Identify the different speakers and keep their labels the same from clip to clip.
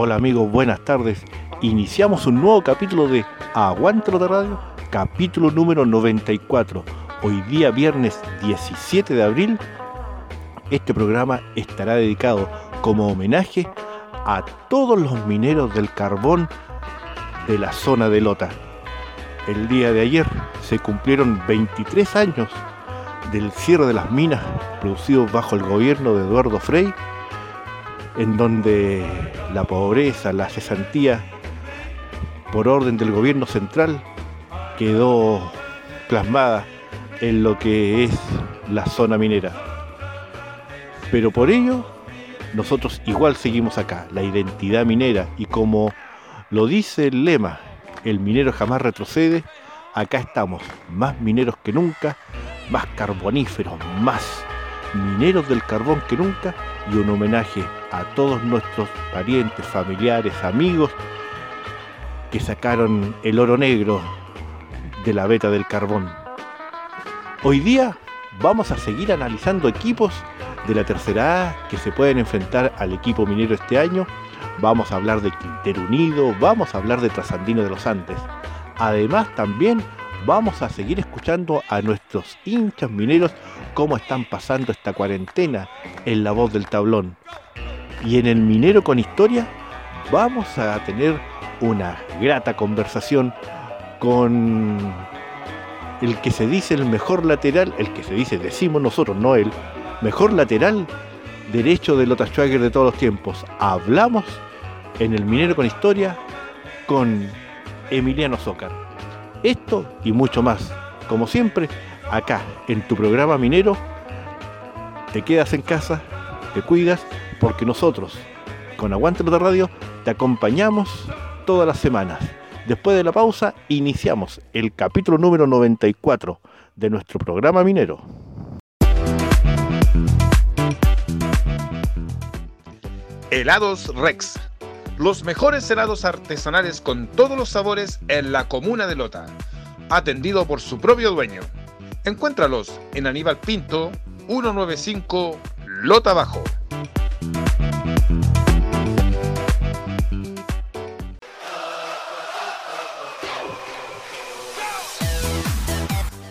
Speaker 1: Hola amigos, buenas tardes. Iniciamos un nuevo capítulo de Aguante de Radio, capítulo número 94. Hoy día viernes 17 de abril, este programa estará dedicado como homenaje a todos los mineros del carbón de la zona de Lota. El día de ayer se cumplieron 23 años del cierre de las minas producidos bajo el gobierno de Eduardo Frei en donde la pobreza, la cesantía, por orden del gobierno central, quedó plasmada en lo que es la zona minera. Pero por ello, nosotros igual seguimos acá, la identidad minera, y como lo dice el lema, el minero jamás retrocede, acá estamos, más mineros que nunca, más carboníferos, más mineros del carbón que nunca, y un homenaje a todos nuestros parientes, familiares, amigos que sacaron el oro negro de la beta del carbón. Hoy día vamos a seguir analizando equipos de la tercera A que se pueden enfrentar al equipo minero este año. Vamos a hablar de Quintero Unido, vamos a hablar de Trasandino de los Andes. Además también vamos a seguir escuchando a nuestros hinchas mineros cómo están pasando esta cuarentena en la voz del tablón. Y en el Minero con Historia vamos a tener una grata conversación con el que se dice el mejor lateral, el que se dice, decimos nosotros, no él, mejor lateral derecho de Lota Schwager de todos los tiempos. Hablamos en el Minero con Historia con Emiliano Zócar. Esto y mucho más, como siempre, acá en tu programa minero, te quedas en casa, te cuidas porque nosotros, con Aguante de Radio, te acompañamos todas las semanas. Después de la pausa, iniciamos el capítulo número 94 de nuestro programa minero.
Speaker 2: Helados Rex. Los mejores helados artesanales con todos los sabores en la comuna de Lota. Atendido por su propio dueño. Encuéntralos en Aníbal Pinto, 195 Lota Bajo.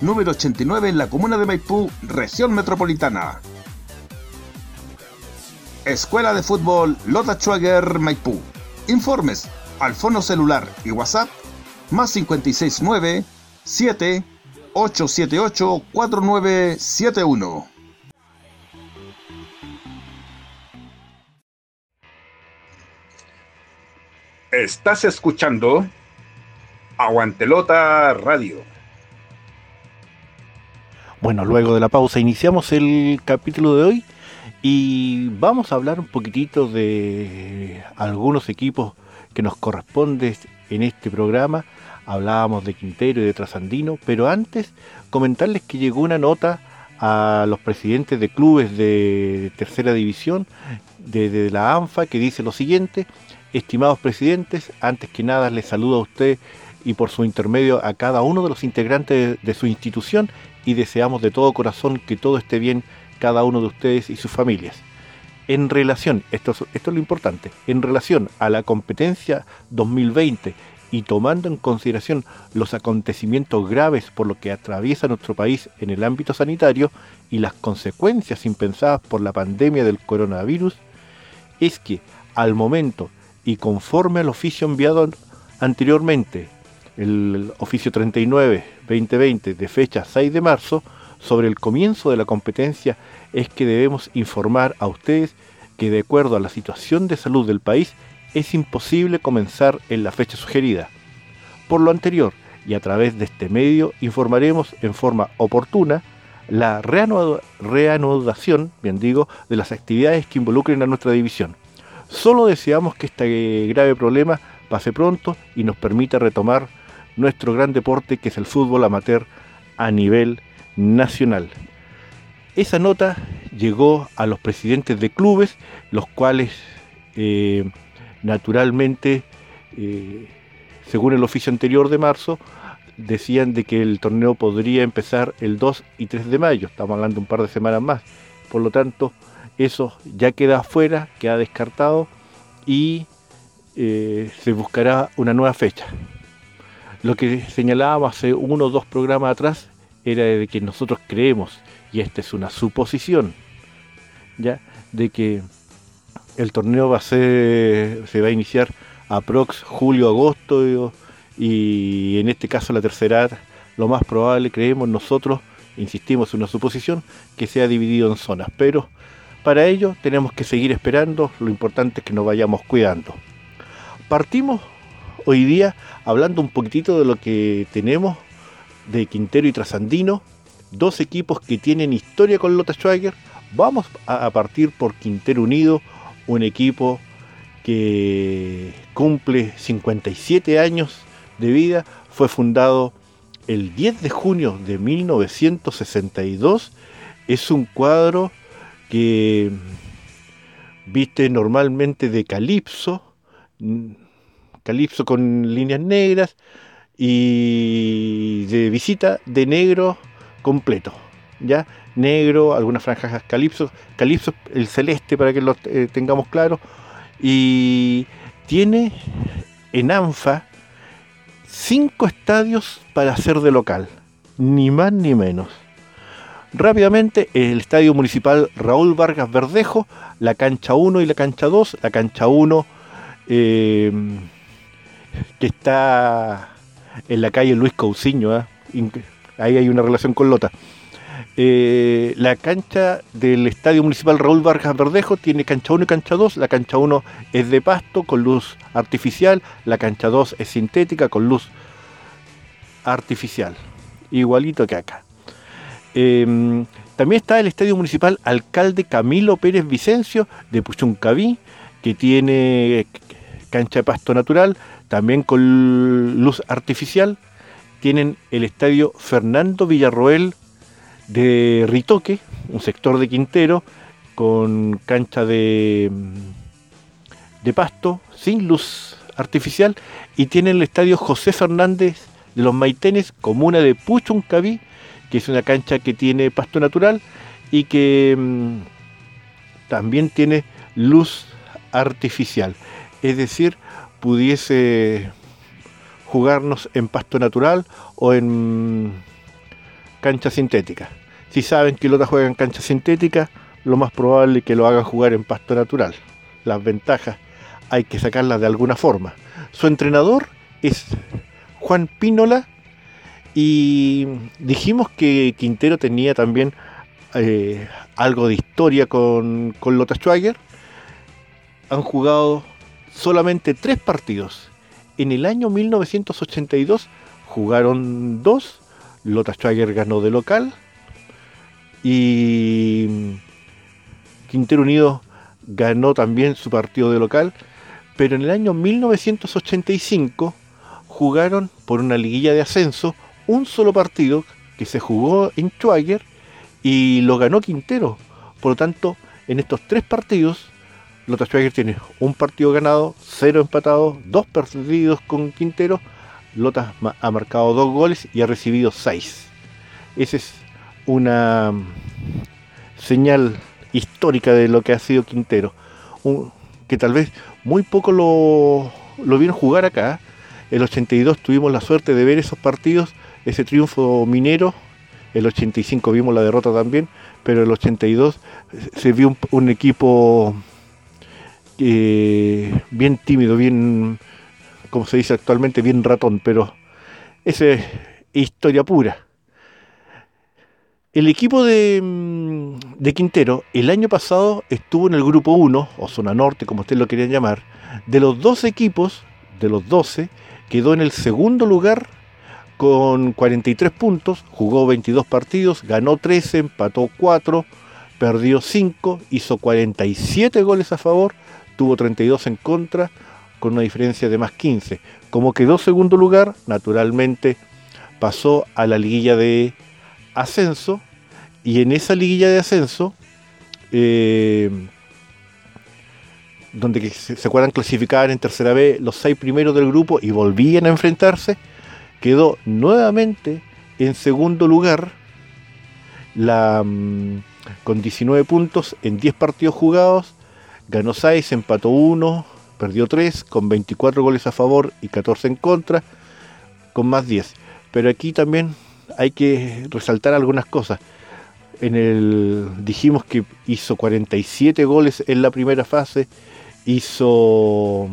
Speaker 2: número 89 en la comuna de Maipú, región metropolitana. Escuela de Fútbol Lota Schwager Maipú. Informes al fono celular y WhatsApp más 569 7 878 4971. Estás escuchando Aguantelota Radio.
Speaker 1: Bueno, luego de la pausa iniciamos el capítulo de hoy Y vamos a hablar un poquitito de algunos equipos que nos corresponden en este programa. Hablábamos de Quintero y de Trasandino, pero antes comentarles que llegó una nota a los presidentes de clubes de tercera división desde la ANFA que dice lo siguiente, estimados presidentes, antes que nada les saludo a usted y por su intermedio a cada uno de los integrantes de su institución y deseamos de todo corazón que todo esté bien cada uno de ustedes y sus familias. En relación, esto, esto es lo importante, en relación a la competencia 2020 y tomando en consideración los acontecimientos graves por lo que atraviesa nuestro país en el ámbito sanitario y las consecuencias impensadas por la pandemia del coronavirus, es que al momento y conforme al oficio enviado anteriormente, el oficio 39-2020 de fecha 6 de marzo, sobre el comienzo de la competencia, es que debemos informar a ustedes que de acuerdo a la situación de salud del país, es imposible comenzar en la fecha sugerida. Por lo anterior, y a través de este medio, informaremos en forma oportuna la reanudación, bien digo, de las actividades que involucren a nuestra división. Solo deseamos que este grave problema pase pronto y nos permita retomar nuestro gran deporte que es el fútbol amateur a nivel nacional. Esa nota llegó a los presidentes de clubes, los cuales eh, naturalmente, eh, según el oficio anterior de marzo, decían de que el torneo podría empezar el 2 y 3 de mayo, estamos hablando un par de semanas más, por lo tanto, eso ya queda afuera, queda descartado y eh, se buscará una nueva fecha. Lo que señalábamos hace uno o dos programas atrás era de que nosotros creemos, y esta es una suposición, ya, de que el torneo va a ser, se va a iniciar aprox julio, agosto y, en este caso la tercera, lo más probable creemos nosotros, insistimos en una suposición, que sea dividido en zonas, pero para ello tenemos que seguir esperando, lo importante es que nos vayamos cuidando. Partimos hoy día hablando un poquitito de lo que tenemos de Quintero y Trasandino, dos equipos que tienen historia con Lota Schwager. Vamos a partir por Quintero Unido, un equipo que cumple 57 años de vida, fue fundado el 10 de junio de 1962, es un cuadro que viste normalmente de calipso, calipso con líneas negras y de visita de negro completo, ¿ya? negro, algunas franjas calipso, calipso el celeste para que lo eh, tengamos claro, y tiene en ANFA cinco estadios para hacer de local, ni más ni menos. Rápidamente, el Estadio Municipal Raúl Vargas Verdejo, la cancha 1 y la cancha 2, la cancha 1 eh, que está en la calle Luis Cousiño, ¿ah? ahí hay una relación con Lota. Eh, la cancha del Estadio Municipal Raúl Vargas Verdejo tiene cancha 1 y cancha 2. La cancha 1 es de pasto con luz artificial, la cancha 2 es sintética con luz artificial, igualito que acá. Em, también está el Estadio Municipal Alcalde Camilo Pérez Vicencio de Puchuncaví, que tiene cancha de pasto natural, también con luz artificial. Tienen el Estadio Fernando Villarroel de Ritoque, un sector de Quintero, con cancha de, de pasto, sin luz artificial, y tiene el estadio José Fernández de los Maitenes, comuna de Puchuncaví, que es una cancha que tiene pasto natural y que mm, también tiene luz artificial. Es decir, pudiese jugarnos en pasto natural o en cancha sintética. Si saben que Lota juega en cancha sintética, lo más probable es que lo hagan jugar en pasto natural. Las ventajas hay que sacarlas de alguna forma. Su entrenador es Juan Pínola y dijimos que Quintero tenía también eh, algo de historia con, con Lota Schwager. Han jugado solamente tres partidos. En el año 1982 jugaron dos. Lota Schwager ganó de local y Quintero Unido ganó también su partido de local, pero en el año 1985 jugaron por una liguilla de ascenso un solo partido que se jugó en Schwager y lo ganó Quintero. Por lo tanto, en estos tres partidos, Lota Schwager tiene un partido ganado, cero empatados, dos perdidos con Quintero. Lota ha marcado dos goles y ha recibido seis. Esa es una señal histórica de lo que ha sido Quintero. que tal vez muy poco lo vieron jugar acá. El 82 tuvimos la suerte de ver esos partidos, ese triunfo minero. El 85 vimos la derrota también, pero el 82 se vio un, equipo eh, bien tímido, bien, como se dice actualmente, bien ratón, pero esa es historia pura. El equipo mm, de, Quintero el año pasado estuvo en el grupo 1, o zona norte, como ustedes lo querían llamar. De los 12 equipos, de los 12, quedó en el segundo lugar con 43 puntos, jugó 22 partidos, ganó 13, empató 4, perdió 5, hizo 47 goles a favor, tuvo 32 en contra, con una diferencia de más 15. Como quedó segundo lugar, naturalmente pasó a la liguilla de ascenso y en esa liguilla de ascenso, eh, donde se, acuerdan clasificar en tercera B los seis primeros del grupo y volvían a enfrentarse, quedó nuevamente en segundo lugar mm, con 19 puntos en 10 partidos jugados, ganó 6, empató 1, perdió 3, con 24 goles a favor y 14 en contra, con más 10. Pero aquí también hay que resaltar algunas cosas. En el dijimos que hizo 47 goles en la primera fase, hizo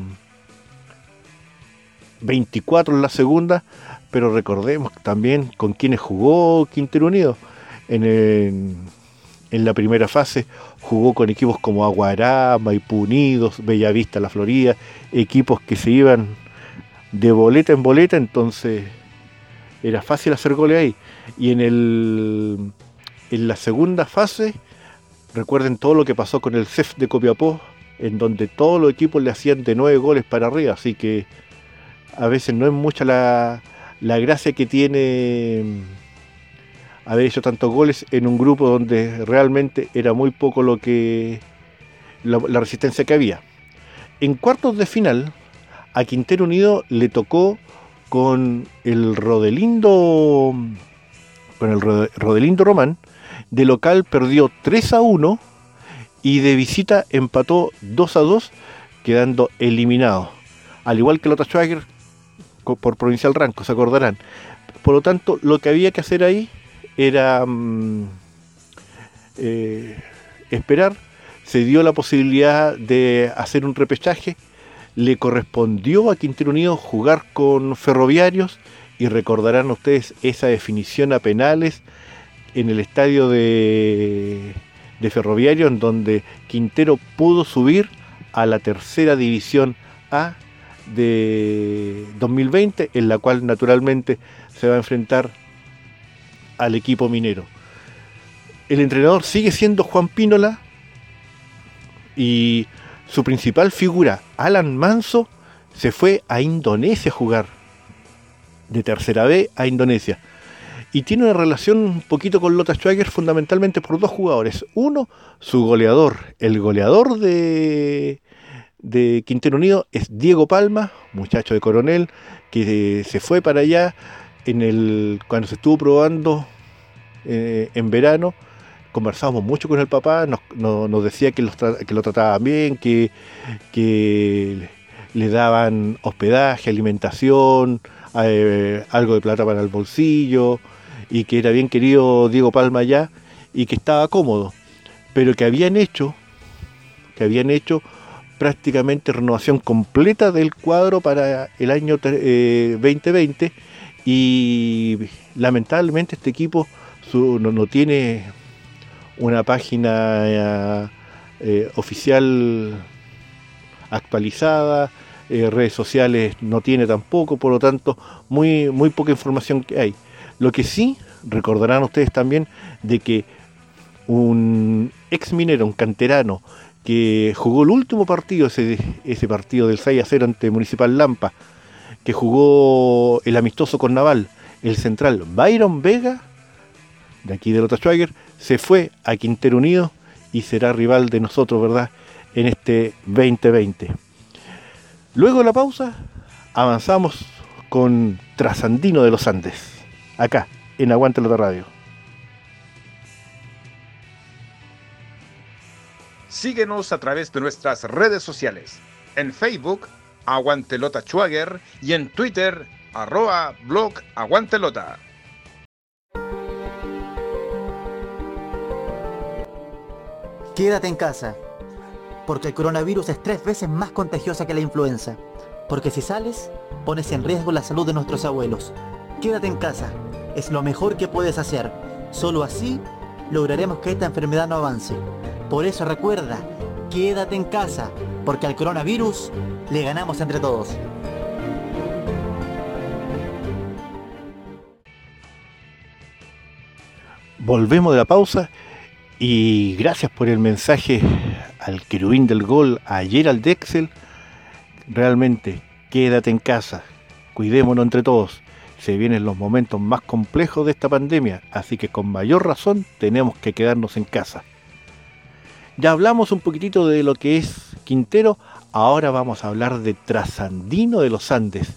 Speaker 1: 24 en la segunda, pero recordemos también con quienes jugó Quintero Unido. En, en la primera fase jugó con equipos como Aguará, Maipú Unidos, Bellavista, La Florida, equipos que se iban de boleta en boleta, entonces era fácil hacer goles ahí. Y en, el, en la segunda fase, recuerden todo lo que pasó con el CEF de Copiapó, en donde todos los equipos le hacían de nueve goles para arriba, así que a veces no es mucha la, la gracia que tiene haber hecho tantos goles en un grupo donde realmente era muy poco lo que la resistencia que había. En cuartos de final, a Quintero Unido le tocó con el Rodelindo con el Rodelindo Román, de local perdió 3 a 1 y de visita empató 2 a 2, quedando eliminado. Al igual que Lota Schwager por Provincial Ranco, se acordarán. Por lo tanto, lo que había que hacer ahí era mm, eh, esperar. Se dio la posibilidad de hacer un repechaje le correspondió a Quintero Unido jugar con ferroviarios y recordarán ustedes esa definición a penales en el estadio de, de ferroviario en donde Quintero pudo subir a la tercera división A de 2020 en la cual naturalmente se va a enfrentar al equipo minero. El entrenador sigue siendo Juan Pínola y su principal figura, Alan Manso, se fue a Indonesia a jugar. De tercera B a Indonesia. Y tiene una relación un poquito con Lota Schwager fundamentalmente por dos jugadores. Uno, su goleador. El goleador de, de Quintero Unido es Diego Palma, muchacho de coronel, que se fue para allá cuando se estuvo probando eh, en verano conversábamos mucho con el papá, nos, decía que, lo trataban bien, que, le daban hospedaje, alimentación, eh, algo de plata para el bolsillo, y que era bien querido Diego Palma allá, y que estaba cómodo, pero que habían hecho, que habían hecho prácticamente renovación completa del cuadro para el año 2020 eh, y lamentablemente este equipo no, tiene una página eh, oficial actualizada, eh, redes sociales no tiene tampoco, por lo tanto, muy, muy poca información que hay. Lo que sí recordarán ustedes también de que un ex minero, un canterano, que jugó el último partido, ese, ese partido del 6 a 0 ante Municipal Lampa, que jugó el amistoso con Naval, el central Byron Vega, de aquí de Lota Schwager, se fue a Quintero Unido y será rival de nosotros, ¿verdad?, en este 2020. Luego de la pausa, avanzamos con Trasandino de los Andes, acá, en Aguante Lota Radio.
Speaker 2: Síguenos a través de nuestras redes sociales. En Facebook, Aguantelota Schwager y en Twitter, arroba blog Aguantelota.
Speaker 3: Quédate en casa, porque el coronavirus es tres veces más contagiosa que la influenza. Porque si sales, pones en riesgo la salud de nuestros abuelos. Quédate en casa, es lo mejor que puedes hacer. Solo así lograremos que esta enfermedad no avance. Por eso recuerda, quédate en casa, porque al coronavirus le ganamos entre todos.
Speaker 1: Volvemos de la pausa y gracias por el mensaje al querubín del gol, a Gerald Dexel. Realmente, quédate en casa, cuidémonos entre todos. Se vienen los momentos más complejos de esta pandemia, así que con mayor razón tenemos que quedarnos en casa. Ya hablamos un poquitito de lo que es Quintero, ahora vamos a hablar de Trasandino de los Andes.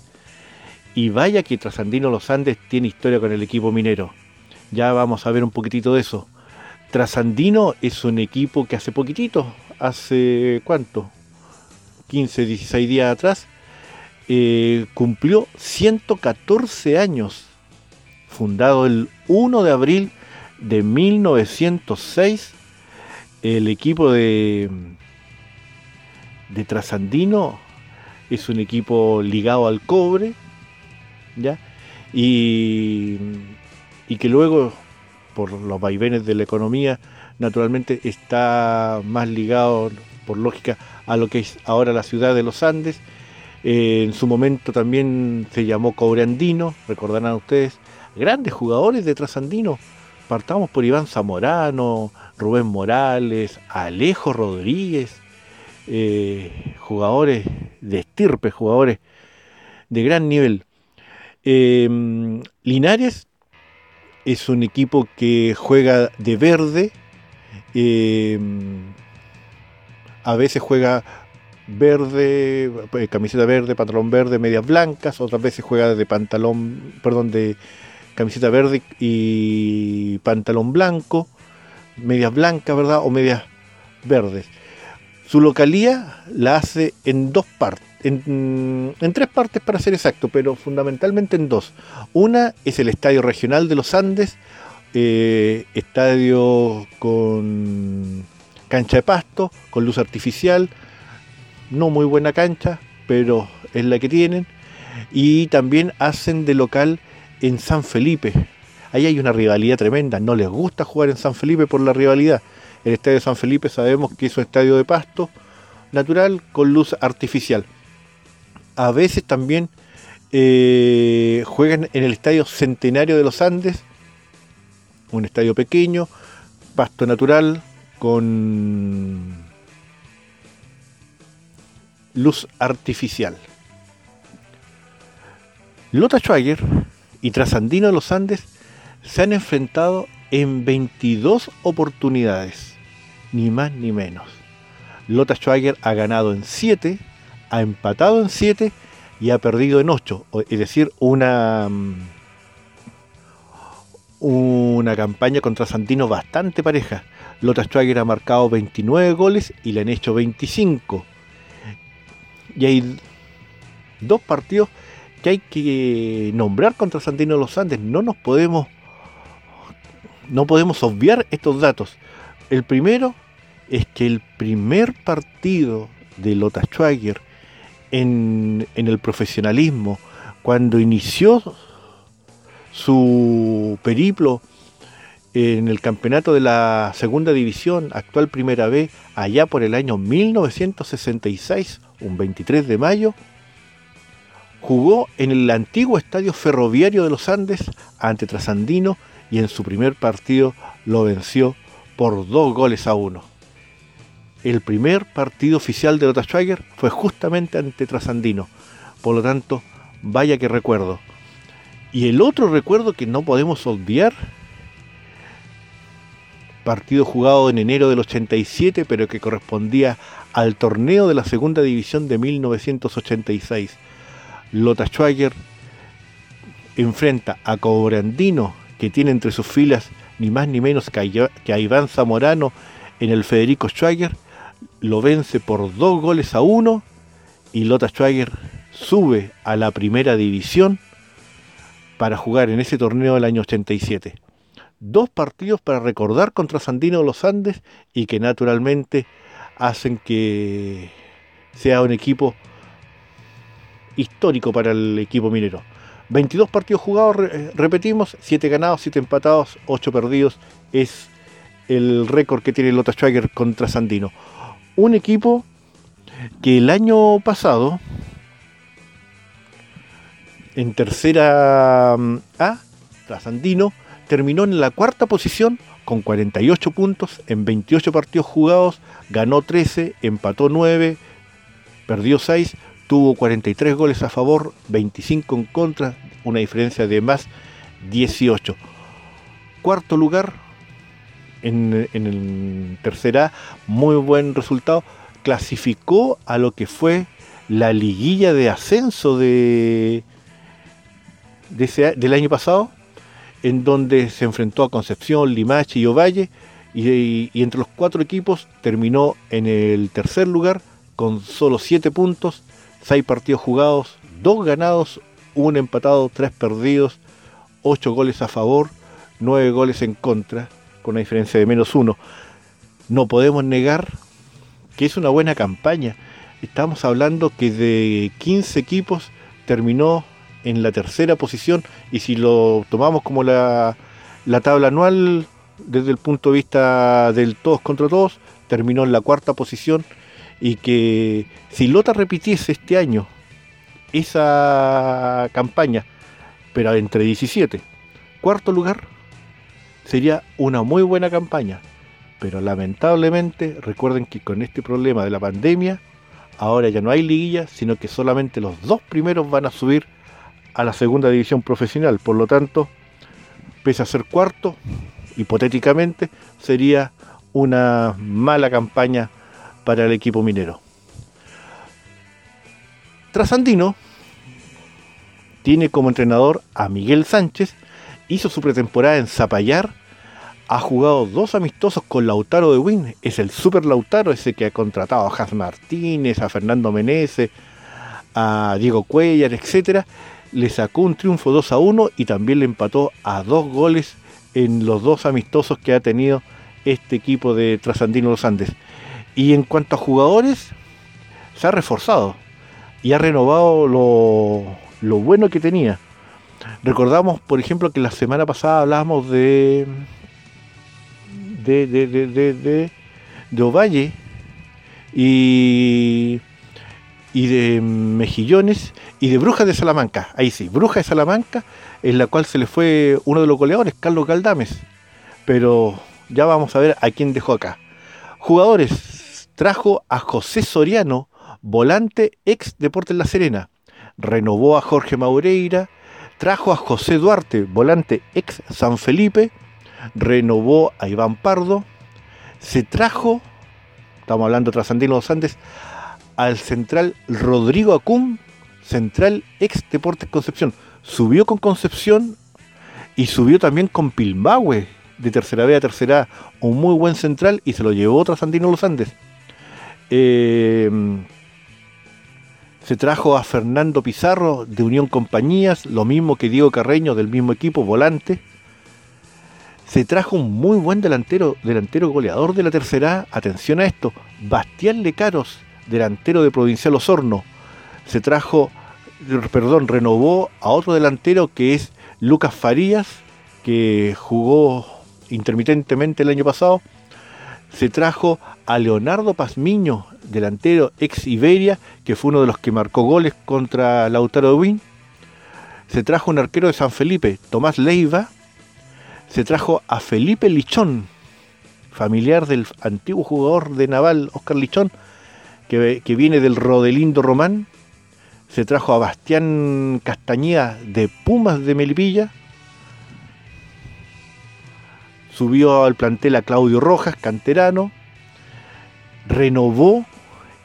Speaker 1: Y vaya que Trasandino de los Andes tiene historia con el equipo minero. Ya vamos a ver un poquitito de eso. Trasandino es un equipo que hace poquitito, hace cuánto, 15, 16 días atrás, eh, cumplió 114 años, fundado el 1 de abril de 1906. El equipo de, de Trasandino es un equipo ligado al cobre, ¿ya? Y, que luego, por los vaivenes de la economía, naturalmente está más ligado, por lógica, a lo que es ahora la ciudad de los Andes. Eh, en su momento también se llamó Cobreandino, recordarán ustedes, grandes jugadores de Trasandino. Partamos por Iván Zamorano, Rubén Morales, Alejo Rodríguez, eh, jugadores de estirpe, jugadores de gran nivel. Eh, Linares es un equipo que juega de verde, a veces juega verde, eh, camiseta verde, pantalón verde, medias blancas, otras veces juega de pantalón, perdón, de camiseta verde y pantalón blanco, medias blancas, ¿verdad? O medias verdes. Su localía la hace en dos partes, en, tres partes para ser exacto, pero fundamentalmente en dos. Una es el Estadio Regional de los Andes, eh, estadio con cancha de pasto, con luz artificial, no muy buena cancha, pero es la que tienen. Y también hacen de local en San Felipe. Ahí hay una rivalidad tremenda, no les gusta jugar en San Felipe por la rivalidad. El estadio San Felipe sabemos que es un estadio de pasto natural con luz artificial. A veces también eh, juegan en el estadio Centenario de los Andes, un estadio pequeño, pasto natural, con luz artificial. Lota Schwager y Trasandino de los Andes se han enfrentado en 22 oportunidades, ni más ni menos. Lota Schwager ha ganado en 7, ha empatado en 7 y ha perdido en 8, es decir, una mm, una campaña contra Santino bastante pareja. Lota Schwager ha marcado 29 goles y le han hecho 25. Y hay dos partidos que hay que nombrar contra Santino de los Andes. No nos podemos no podemos obviar estos datos. El primero es que el primer partido de Lota Schwager en, en el profesionalismo, cuando inició su periplo en el campeonato de la segunda división, actual primera B, allá por el año 1966, un 23 de mayo, jugó en el antiguo estadio ferroviario de los Andes ante Trasandino y en su primer partido lo venció por dos goles a uno. El primer partido oficial de Lota Schwager fue justamente ante Trasandino. Por lo tanto, vaya que recuerdo. Y el otro recuerdo que no podemos olvidar, partido jugado en enero del 87, pero que correspondía al torneo de la segunda división de 1986. Lota Schwager enfrenta a Cobrandino, que tiene entre sus filas ni más ni menos que a Iván Zamorano en el Federico Schwager, lo vence por dos goles a uno y Lota Schwager sube a la primera división para jugar en ese torneo del año 87. Dos partidos para recordar contra Sandino de los Andes y que naturalmente hacen que sea un equipo histórico para el equipo minero. 22 partidos jugados, eh, repetimos, 7 ganados, 7 empatados, 8 perdidos. Es el récord que tiene Lota Schwager contra Sandino. Un equipo que el año pasado, en tercera mm, A, Sandino, terminó en la cuarta posición con 48 puntos en 28 partidos jugados, ganó 13, empató 9, perdió 6, tuvo 43 goles a favor, 25 en contra, una diferencia de más 18. Cuarto lugar en, el tercera, muy buen resultado, clasificó a lo que fue la liguilla de ascenso de, del año pasado, en donde se enfrentó a Concepción, Limache y Ovalle, y, y, entre los cuatro equipos terminó en el tercer lugar con solo 7 puntos, Seis partidos jugados, dos ganados, un empatado, tres perdidos, ocho goles a favor, nueve goles en contra, con una diferencia de menos uno. No podemos negar que es una buena campaña. Estamos hablando que de 15 equipos terminó en la tercera posición y si lo tomamos como la, la tabla anual desde el punto de vista del todos contra todos, terminó en la cuarta posición y que si Lota repitiese este año esa campaña, pero entre 17, cuarto lugar, sería una muy buena campaña. Pero lamentablemente, recuerden que con este problema de la pandemia, ahora ya no hay liguilla, sino que solamente los dos primeros van a subir a la segunda división profesional. Por lo tanto, pese a ser cuarto, hipotéticamente, sería una mala campaña para el equipo minero. Trasandino tiene como entrenador a Miguel Sánchez, hizo su pretemporada en Zapallar, ha jugado dos amistosos con Lautaro de Win, es el super Lautaro, ese que ha contratado a Hans Martínez, a Fernando Menezes, a Diego Cuellar, etc. Le sacó un triunfo 2 a 1 y también le empató a dos goles en los dos amistosos que ha tenido este equipo de Trasandino Los Andes. Y en cuanto a jugadores, se ha reforzado y ha renovado lo, bueno que tenía. Recordamos, por ejemplo, que la semana pasada hablábamos de de, de, de, de, Ovalle y, y de Mejillones y de Brujas de Salamanca. Ahí sí, Brujas de Salamanca, en la cual se le fue uno de los goleadores, Carlos Galdames. Pero ya vamos a ver a quién dejó acá. Jugadores, trajo a José Soriano, volante ex Deportes La Serena, renovó a Jorge Maureira, trajo a José Duarte, volante ex San Felipe, renovó a Iván Pardo, se trajo, estamos hablando Trasandino los Andes, al central Rodrigo Acum, central ex Deportes Concepción. Subió con Concepción y subió también con Pilmahue, de tercera B a tercera A, un muy buen central y se lo llevó Trasandino los Andes. Eh, se trajo a Fernando Pizarro de Unión Compañías, lo mismo que Diego Carreño del mismo equipo, volante. Se trajo un muy buen delantero, delantero goleador de la tercera. Atención a esto, Bastián Lecaros, delantero de Provincial Osorno. Se trajo, perdón, renovó a otro delantero que es Lucas Farías, que jugó intermitentemente el año pasado se trajo a Leonardo Pazmiño, delantero ex Iberia, que fue uno de los que marcó goles contra Lautaro Win. Se trajo un arquero de San Felipe, Tomás Leiva. Se trajo a Felipe Lichón, familiar del antiguo jugador de Naval, Oscar Lichón, que, que viene del Rodelindo Román. Se trajo a Bastián Castañeda de Pumas de Melipilla. Subió al plantel a Claudio Rojas, canterano. Renovó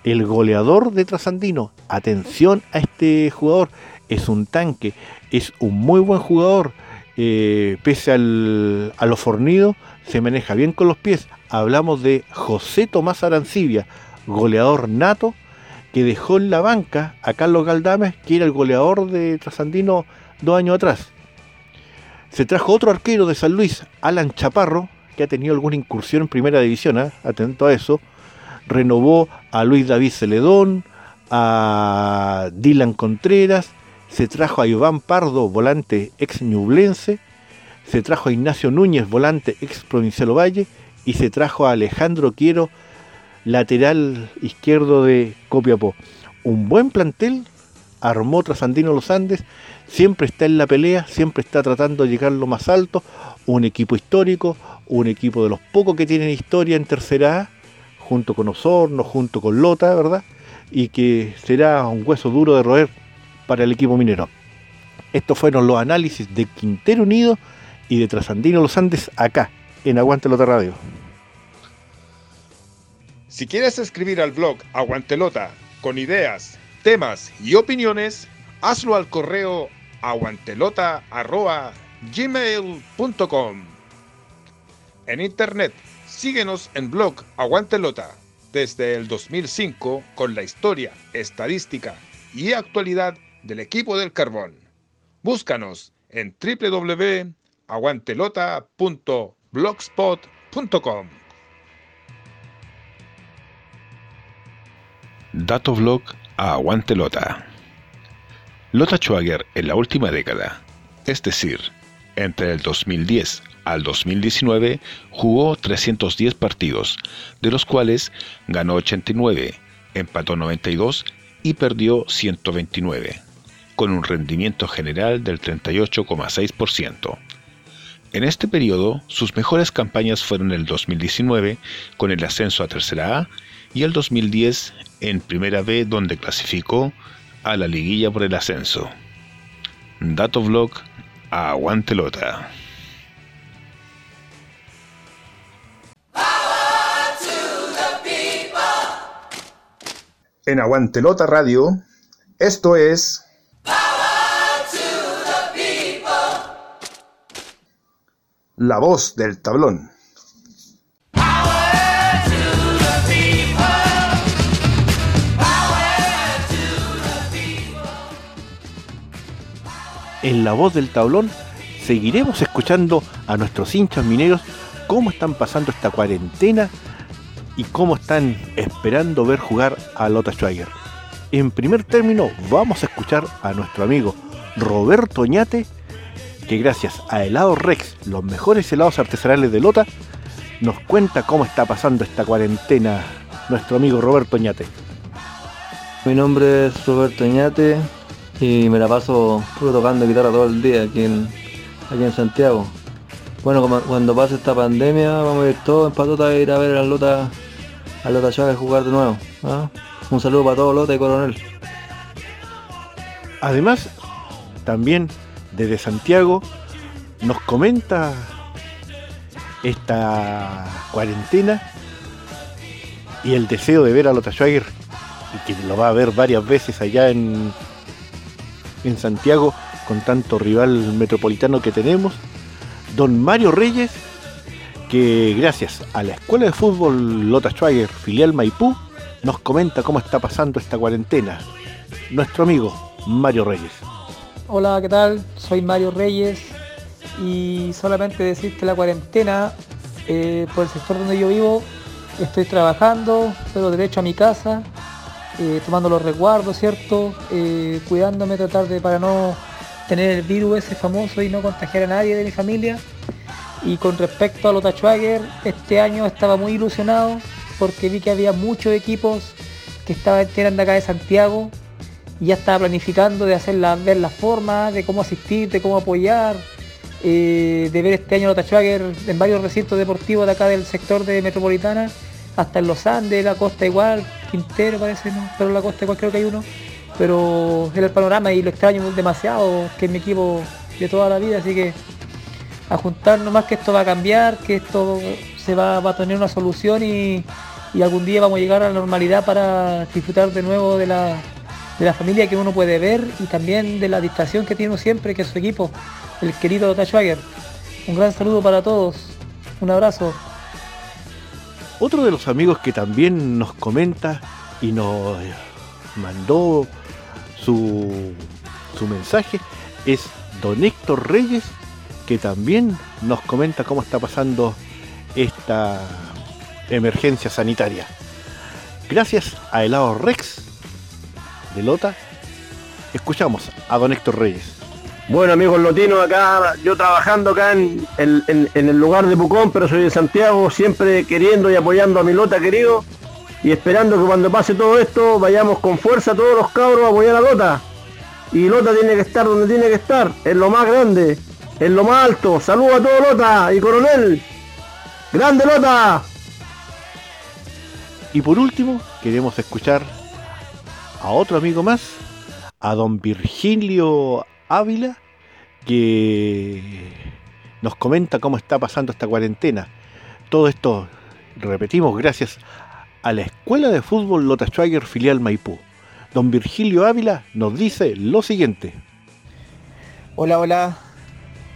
Speaker 1: el goleador de Trasandino. Atención a este jugador. Es un tanque. Es un muy buen jugador. Eh, pese a lo fornido, se maneja bien con los pies. Hablamos de José Tomás Arancibia, goleador nato, que dejó en la banca a Carlos Galdames, que era el goleador de Trasandino dos años atrás. Se trajo otro arquero de San Luis, Alan Chaparro, que ha tenido alguna incursión en primera división, ¿eh? atento a eso. Renovó a Luis David Celedón, a Dylan Contreras, se trajo a Iván Pardo, volante ex ñublense, se trajo a Ignacio Núñez, volante ex Provincial Valle, y se trajo a Alejandro Quiero, lateral izquierdo de Copiapó. Un buen plantel, armó Trasandino Los Andes, siempre está en la pelea, siempre está tratando de llegar lo más alto, un equipo histórico, un equipo de los pocos que tienen historia en tercera A, junto con Osorno, junto con Lota, ¿verdad? Y que será un hueso duro de roer para el equipo minero. Estos fueron los análisis de Quintero Unido y de Trasandino Los Andes acá, en Aguantelota Radio.
Speaker 2: Si quieres escribir al blog Aguantelota con ideas, temas y opiniones, hazlo al correo aguantelota.gmail.com. En internet, síguenos en blog Aguantelota desde el 2005 con la historia, estadística y actualidad del equipo del carbón. Búscanos en www.aguantelota.blogspot.com.
Speaker 4: Datovlog a Aguantelota. Lota Schwager en la última década, es decir, entre el 2010 al 2019, jugó 310 partidos, de los cuales ganó 89, empató 92 y perdió 129, con un rendimiento general del 38,6%. En este periodo, sus mejores campañas fueron el 2019 con el ascenso a Tercera A y el 2010 en Primera B donde clasificó a la liguilla por el ascenso. Dato Vlog a Aguantelota.
Speaker 2: En Aguantelota Radio, esto es La voz del tablón.
Speaker 1: En la voz del tablón seguiremos escuchando a nuestros hinchas mineros cómo están pasando esta cuarentena y cómo están esperando ver jugar a Lota Schwager. En primer término vamos a escuchar a nuestro amigo Roberto Oñate, que gracias a Helado Rex, los mejores helados artesanales de Lota, nos cuenta cómo está pasando esta cuarentena nuestro amigo Roberto Oñate.
Speaker 5: Mi nombre es Roberto Oñate y me la paso puro tocando guitarra todo el día aquí en, aquí en Santiago. Bueno, cuando pase esta pandemia vamos a ir todos en patota a ir a ver a Lota, a Lota Chávez jugar de nuevo. ¿ah? Un saludo para todos Lota y Coronel.
Speaker 1: Además, también desde Santiago nos comenta esta cuarentena y el deseo de ver a Lota Schwager y que lo va a ver varias veces allá en, en Santiago con tanto rival metropolitano que tenemos. Don Mario Reyes, que gracias a la Escuela de Fútbol Lota Schwager, filial Maipú, nos comenta cómo está pasando esta cuarentena. Nuestro amigo Mario Reyes.
Speaker 6: Hola, ¿qué tal? Soy Mario Reyes y solamente decir que la cuarentena eh, por el sector donde yo vivo estoy trabajando, pero derecho a mi casa, eh, tomando los resguardos, ¿cierto? Eh, cuidándome, tratar de para no tener el virus ese famoso y no contagiar a nadie de mi familia. Y con respecto a Lota Schwager, este año estaba muy ilusionado porque vi que había muchos equipos que estaban eran de acá de Santiago y ya estaba planificando de hacer ver la forma, de cómo asistir, de cómo apoyar. eh, de ver este año Lota Schwager en varios recintos deportivos de acá del sector de Metropolitana, hasta en los Andes, la costa igual, Quintero parece, ¿no? pero la costa igual creo que hay uno. Pero es el panorama y lo extraño demasiado, que es mi equipo de toda la vida, así que a juntar nomás que esto va a cambiar, que esto se va, a tener una solución y, algún día vamos a llegar a la normalidad para disfrutar de nuevo de la, de la familia que uno puede ver y también de la distracción que tiene uno siempre, que es su equipo, el querido Schwager. Un gran saludo para todos, un abrazo.
Speaker 1: Otro de los amigos que también nos comenta y nos mandó su, su mensaje es don Héctor Reyes, que también nos comenta cómo está pasando esta emergencia sanitaria. Gracias a Helado Rex de Lota, escuchamos a don Héctor Reyes.
Speaker 7: Bueno amigos lotinos, acá yo trabajando acá en, el lugar de Pucón, pero soy de Santiago, siempre queriendo y apoyando a mi Lota querido y esperando que cuando pase todo esto vayamos con fuerza todos los cabros a apoyar a Lota. Y Lota tiene que estar donde tiene que estar, en lo más grande, en lo más alto. Saludos a todos Lota y Coronel. Grande Lota.
Speaker 1: Y por último, queremos escuchar a otro amigo más, a don Virgilio Ávila, que nos comenta cómo está pasando esta cuarentena. Todo esto, repetimos, gracias a la Escuela de Fútbol Lota Schwager filial Maipú. Don Virgilio Ávila nos dice lo siguiente.
Speaker 8: Hola, hola.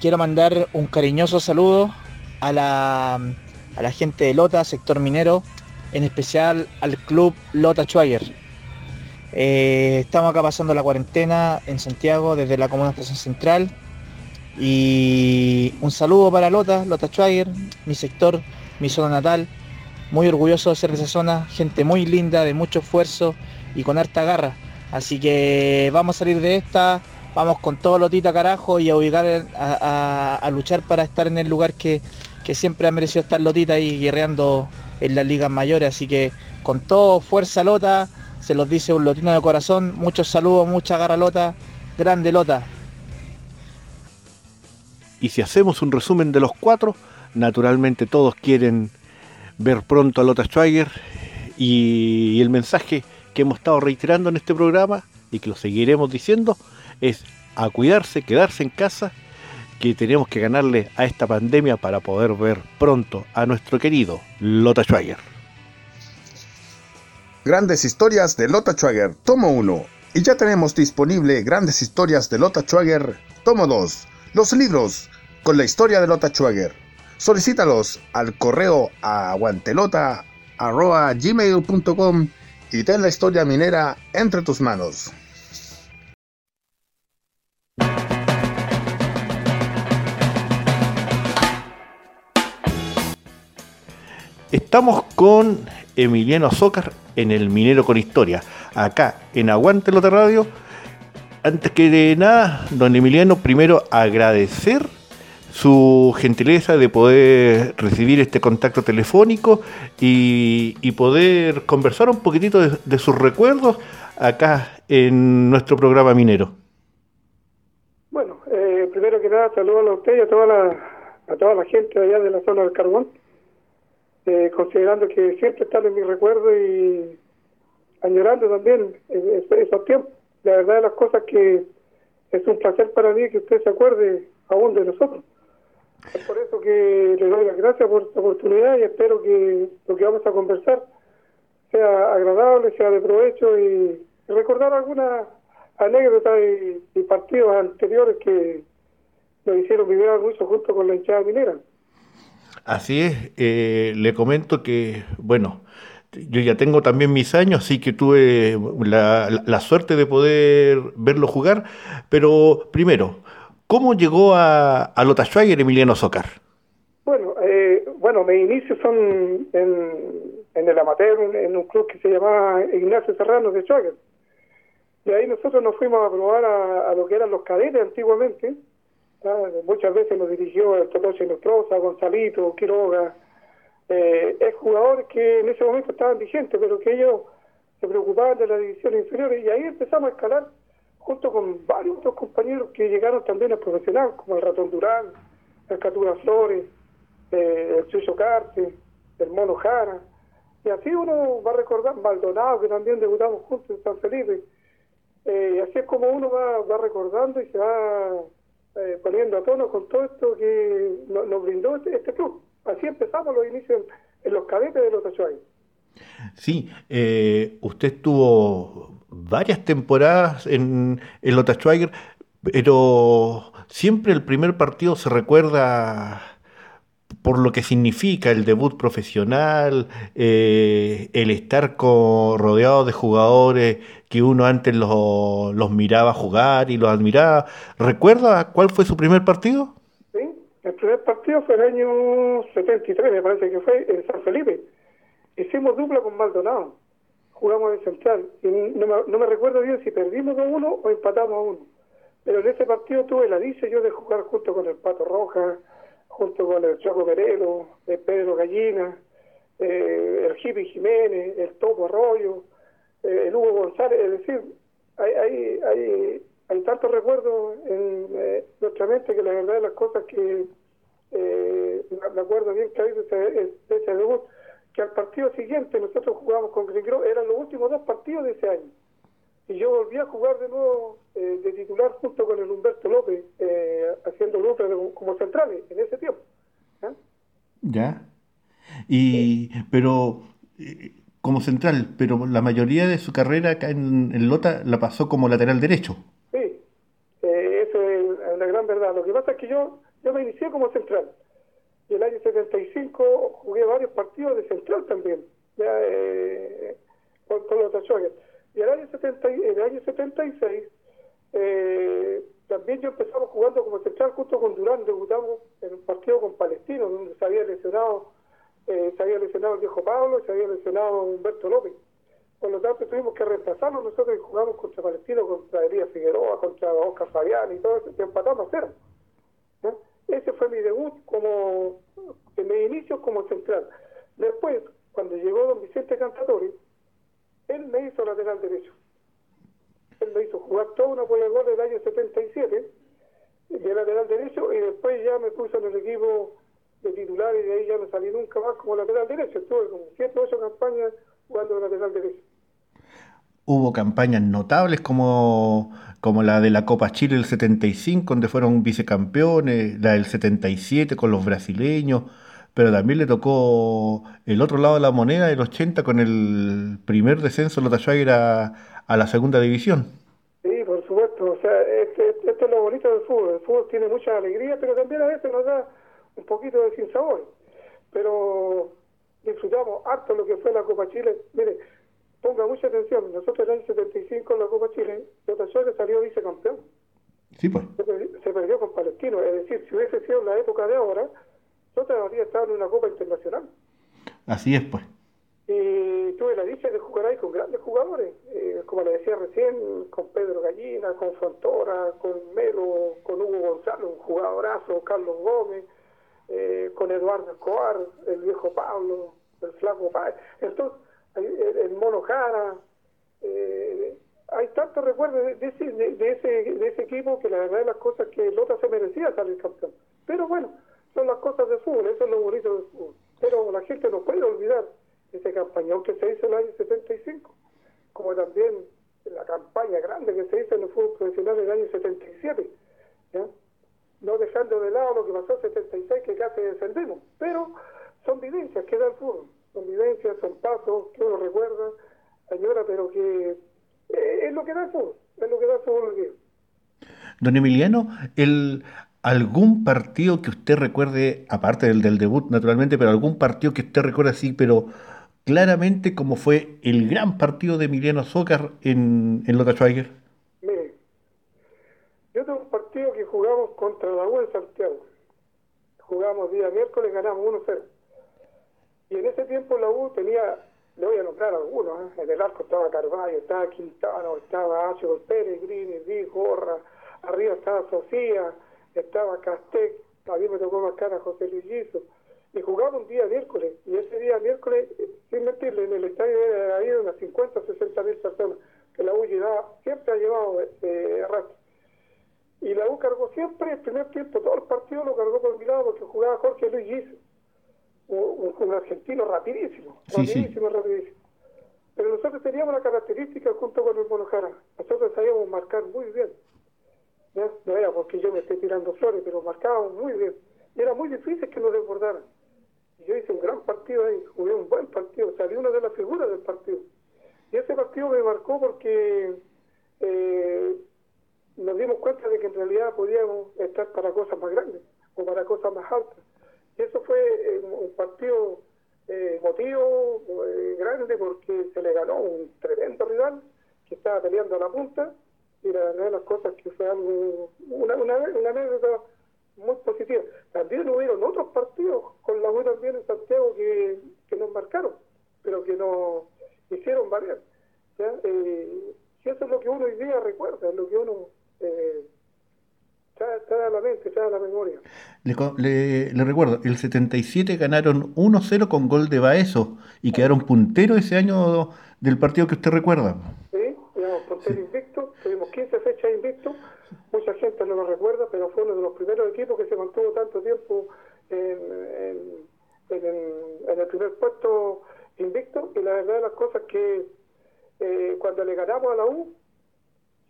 Speaker 8: Quiero mandar un cariñoso saludo a la, a la gente de Lota, sector minero, en especial al club Lota Schwager eh, estamos acá pasando la cuarentena en Santiago desde la Comuna Estación Central. Y un saludo para Lota, Lota Schwager, mi sector, mi zona natal. Muy orgulloso de ser de esa zona, gente muy linda, de mucho esfuerzo y con harta garra. Así que vamos a salir de esta, vamos con todo Lotita carajo y a ubicar a, luchar para estar en el lugar que, que siempre ha merecido estar Lotita y guerreando en las ligas mayores. Así que con todo, fuerza Lota, se los dice un lotino de corazón. Muchos saludos, mucha garra lota. Grande lota.
Speaker 1: Y si hacemos un resumen de los cuatro, naturalmente todos quieren ver pronto a Lota Schweiger y el mensaje que hemos estado reiterando en este programa y que lo seguiremos diciendo es a cuidarse, quedarse en casa, que tenemos que ganarle a esta pandemia para poder ver pronto a nuestro querido Lota Schweiger.
Speaker 2: Grandes historias de Lota Schwager, tomo 1. Y ya tenemos disponible Grandes historias de Lota Schwager, tomo 2. Los libros con la historia de Lota Schwager. Solicítalos al correo aguantelota.gmail.com y ten la historia minera entre tus manos.
Speaker 1: Estamos con Emiliano Azócar en el Minero con Historia, acá en Aguante Lota Radio. Antes que de nada, don Emiliano, primero agradecer su gentileza de poder recibir este contacto telefónico y, poder conversar un poquitito de, sus recuerdos acá en nuestro programa minero.
Speaker 9: Bueno, eh, primero que nada, saludos a usted y a toda la, a toda la gente allá de la zona del carbón. Eh, considerando que siempre están en mi recuerdo y añorando también esos tiempos. La verdad de las cosas que es un placer para mí que usted se acuerde aún de nosotros. Es por eso que le doy las gracias por esta oportunidad y espero que lo que vamos a conversar sea agradable, sea de provecho y recordar algunas anécdotas y, partidos anteriores que nos hicieron vivir mucho junto con la hinchada minera.
Speaker 1: Así es, eh, le comento que, bueno, yo ya tengo también mis años, así que tuve la, suerte de poder verlo jugar, pero primero, ¿cómo llegó a, a Lota Schweiger Emiliano Zócar?
Speaker 9: Bueno, eh, bueno, mis inicios son en, en el amateur, en, un club que se llamaba Ignacio Serrano de Schweiger. Y ahí nosotros nos fuimos a probar a, a lo que eran los cadetes antiguamente, Muchas veces nos dirigió el Totoche Nostroza, Gonzalito, Quiroga, eh, es jugadores que en ese momento estaban vigentes, pero que ellos se preocupaban de las divisiones inferiores y ahí empezamos a escalar junto con varios otros compañeros que llegaron también a profesional, como el Ratón Durán, el Catura Flores, eh, el Chucho Carte, el Mono Jara, y así uno va a recordar, Maldonado, que también debutamos juntos en San Felipe, eh, y así es como uno va, va recordando y se va eh, poniendo a tono con todo esto que nos, brindó este, este, club. Así empezamos los inicios en, los cadetes de los Tachuay.
Speaker 1: Sí, eh, usted tuvo varias temporadas en, en Schweiger, pero siempre el primer partido se recuerda por lo que significa el debut profesional, eh, el estar rodeado de jugadores que uno antes los, miraba jugar y los admiraba. ¿Recuerda cuál fue su primer partido?
Speaker 9: Sí, el primer partido fue el año 73, me parece que fue, en San Felipe. Hicimos dupla con Maldonado, jugamos en central. Y no, me, recuerdo bien si perdimos a uno o empatamos a uno. Pero en ese partido tuve la dicha yo de jugar junto con el Pato Roja, junto con el Choco Perelo, el Pedro Gallina, eh, el Jipi Jiménez, el Topo Arroyo, el Hugo González, es decir, hay, hay, hay, hay tantos recuerdos en eh, nuestra mente que la verdad de las cosas que me acuerdo bien que hay de ese, debut, que al partido siguiente nosotros jugamos con Grigro, eran los últimos dos partidos de ese año y yo volví a jugar de nuevo eh, de titular junto con el Humberto López, eh, haciendo grupos como centrales en ese tiempo.
Speaker 1: ¿eh? Ya. Y, pero como central, pero la mayoría de su carrera acá en, Lota la pasó como lateral derecho.
Speaker 9: Sí, eso es la gran verdad. Lo que pasa es que yo, yo me inicié como central. Y el año 75 jugué varios partidos de central también, ya, con, con los tachones. Y el año, 70, en el año 76 eh, también yo empezamos jugando como central junto con Durán, debutamos en un partido con Palestino, donde se había lesionado, eh, se había lesionado el viejo Pablo, se había lesionado Humberto López. Por lo tanto tuvimos que reemplazarlo nosotros y jugamos contra Palestino, contra Elías Figueroa, contra Oscar Fabián y todo eso, y empatamos a cero. Ese fue mi debut como, en mi inicio como central. Después, cuando llegó don Vicente Cantatori, él me hizo lateral derecho. Él me hizo jugar toda una gol del año 77 de lateral derecho y después ya me puso en el equipo de titular y de ahí ya no salí nunca más como lateral derecho. Estuve como 7 o 8 campañas jugando de lateral derecho.
Speaker 1: Hubo campañas notables como, como la de la Copa Chile del 75, donde fueron vicecampeones, la del 77 con los brasileños pero también le tocó el otro lado de la moneda, el 80, con el primer descenso de Schwager a, la segunda división.
Speaker 9: Sí, por supuesto. O sea, este, este, esto es lo bonito del fútbol. El fútbol tiene mucha alegría, pero también a veces nos da un poquito de sinsabor. Pero disfrutamos harto lo que fue la Copa Chile. Mire, ponga mucha atención. Nosotros en el año 75 en la Copa Chile, Schwager salió vicecampeón.
Speaker 1: Sí, pues.
Speaker 9: Se perdió, con Palestino. Es decir, si hubiese sido en la época de ahora, nosotros habría estado en una Copa Internacional.
Speaker 1: Así es, pues.
Speaker 9: Y tuve la dicha de jugar ahí con grandes jugadores, eh, como le decía recién, con Pedro Gallina, con Fontora, con Melo, con Hugo Gonzalo, un jugadorazo, Carlos Gómez, eh, con Eduardo Escobar, el viejo Pablo, el flaco Páez. Entonces, el, Mono Jara, eh, hay tantos recuerdos de, ese, de, ese, de ese equipo que la verdad de las cosas que Lota se merecía salir campeón. Pero bueno, son las cosas del fútbol, eso es lo bonito del fútbol. Pero la gente no puede olvidar ese campañón que se hizo en el año 75, como también la campaña grande que se hizo en el fútbol profesional en el año 77, no dejando de lado lo que pasó en el 76, que casi descendemos, pero son vivencias que da el fútbol, son vivencias, son pasos que uno recuerda, señora, pero que eh, es lo que da el fútbol, es lo que da el fútbol.
Speaker 1: Don Emiliano, el algún partido que usted recuerde, aparte del del debut naturalmente, pero algún partido que usted recuerde así, pero claramente como fue el gran partido de Emiliano Zócar en, en Lota Schweiger?
Speaker 9: Mire, yo tengo un partido que jugamos contra la U en Santiago. Jugamos día miércoles, ganamos 1-0. Y en ese tiempo la U tenía, le voy a nombrar algunos, ¿eh? en el arco estaba Carvalho, estaba Quintano, estaba Acho Pérez, Grini, Vic, Gorra, arriba estaba Sofía, estaba Castec, a mí me tocó marcar a José Luis y jugaba un día miércoles, y ese día miércoles, sin mentirle, en el estadio había unas 50 o 60 mil personas, que la U llevaba, siempre ha llevado eh, Y la U cargó siempre, el primer tiempo, todo el partido lo cargó por mi lado porque jugaba Jorge Luis Giz, un, un, argentino rapidísimo, rapidísimo, rapidísimo. Pero nosotros teníamos la característica junto con el Monojara, nosotros sabíamos marcar muy bien. No era porque yo me esté tirando flores, pero marcábamos muy bien. Y era muy difícil que nos desbordaran. Y yo hice un gran partido ahí, jugué un buen partido, salí una de las figuras del partido. Y ese partido me marcó porque eh, nos dimos cuenta de que en realidad podíamos estar para cosas más grandes o para cosas más altas. Y eso fue eh, un partido eh, emotivo, eh, grande, porque se le ganó un tremendo rival que estaba peleando a la punta. Y la verdad de las cosas que fue algo, una, una, una anécdota muy positiva. También hubieron otros partidos con la U también en Santiago que, que nos marcaron, pero que nos hicieron valer. ¿ya? Eh, y eso es lo que uno hoy día recuerda, es lo que uno eh, trae, a la mente, trae a la memoria.
Speaker 1: Le, le, recuerdo, el 77 ganaron 1-0 con gol de Baezo y quedaron punteros ese año del partido que usted recuerda.
Speaker 9: Sí, quedamos punteros sí. invictos, tuvimos 15 fechas invictos, mucha gente no lo recuerda, pero fue uno de los primeros equipos que se mantuvo tanto tiempo en, en, en, en el primer puesto invicto y la verdad de las cosas que eh, cuando le ganamos a la U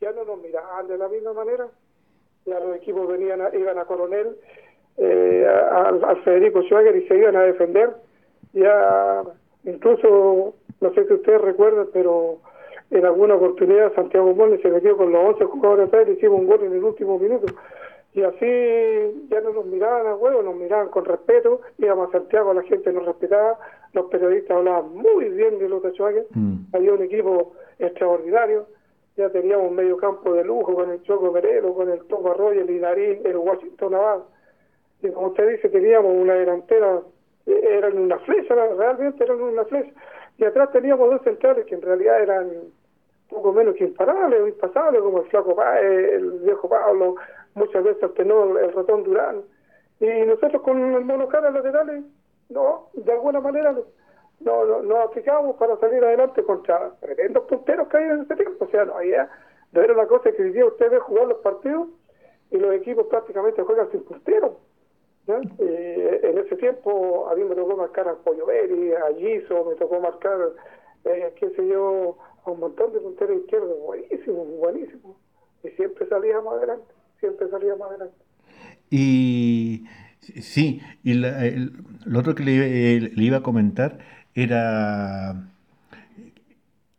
Speaker 9: ya no nos miraban de la misma manera. Ya los equipos venían a, iban a Coronel eh, al Federico Schwager y se iban a defender. Ya incluso no sé si ustedes recuerdan pero en alguna oportunidad Santiago Mole se metió con los 11 jugadores atrás y hicimos un gol en el último minuto. Y así ya no nos miraban a huevo, nos miraban con respeto, íbamos a Santiago, la gente nos respetaba, los periodistas hablaban muy bien de los de Schwager, mm. había un equipo extraordinario, ya teníamos un medio campo de lujo con el Choco Merelo, con el Toco Arroyo, el Idarín, el Washington Naval, y como usted dice, teníamos una delantera, eh, eran una flecha, realmente eran una flecha, y atrás teníamos dos centrales que en realidad eran poco menos que imparables o impasables, como el Flaco Páez, el viejo Pablo, muchas veces alternó el ratón Durán. Y nosotros con el monocara laterales, no, de alguna manera no, no, nos aplicábamos para salir adelante contra tremendos punteros que hay en ese tiempo. O sea, no había, no era una cosa que hoy día usted ve jugar los partidos y los equipos prácticamente juegan sin punteros. Y en ese tiempo a mí me tocó marcar a Pollo Beri, a Giso, me tocó marcar, eh, qué sé yo, a un montón de punteros izquierdos, buenísimo, buenísimo. Y siempre salíamos adelante siempre salíamos adelante.
Speaker 1: Y sí, y la, el, lo otro que le, le, iba a comentar era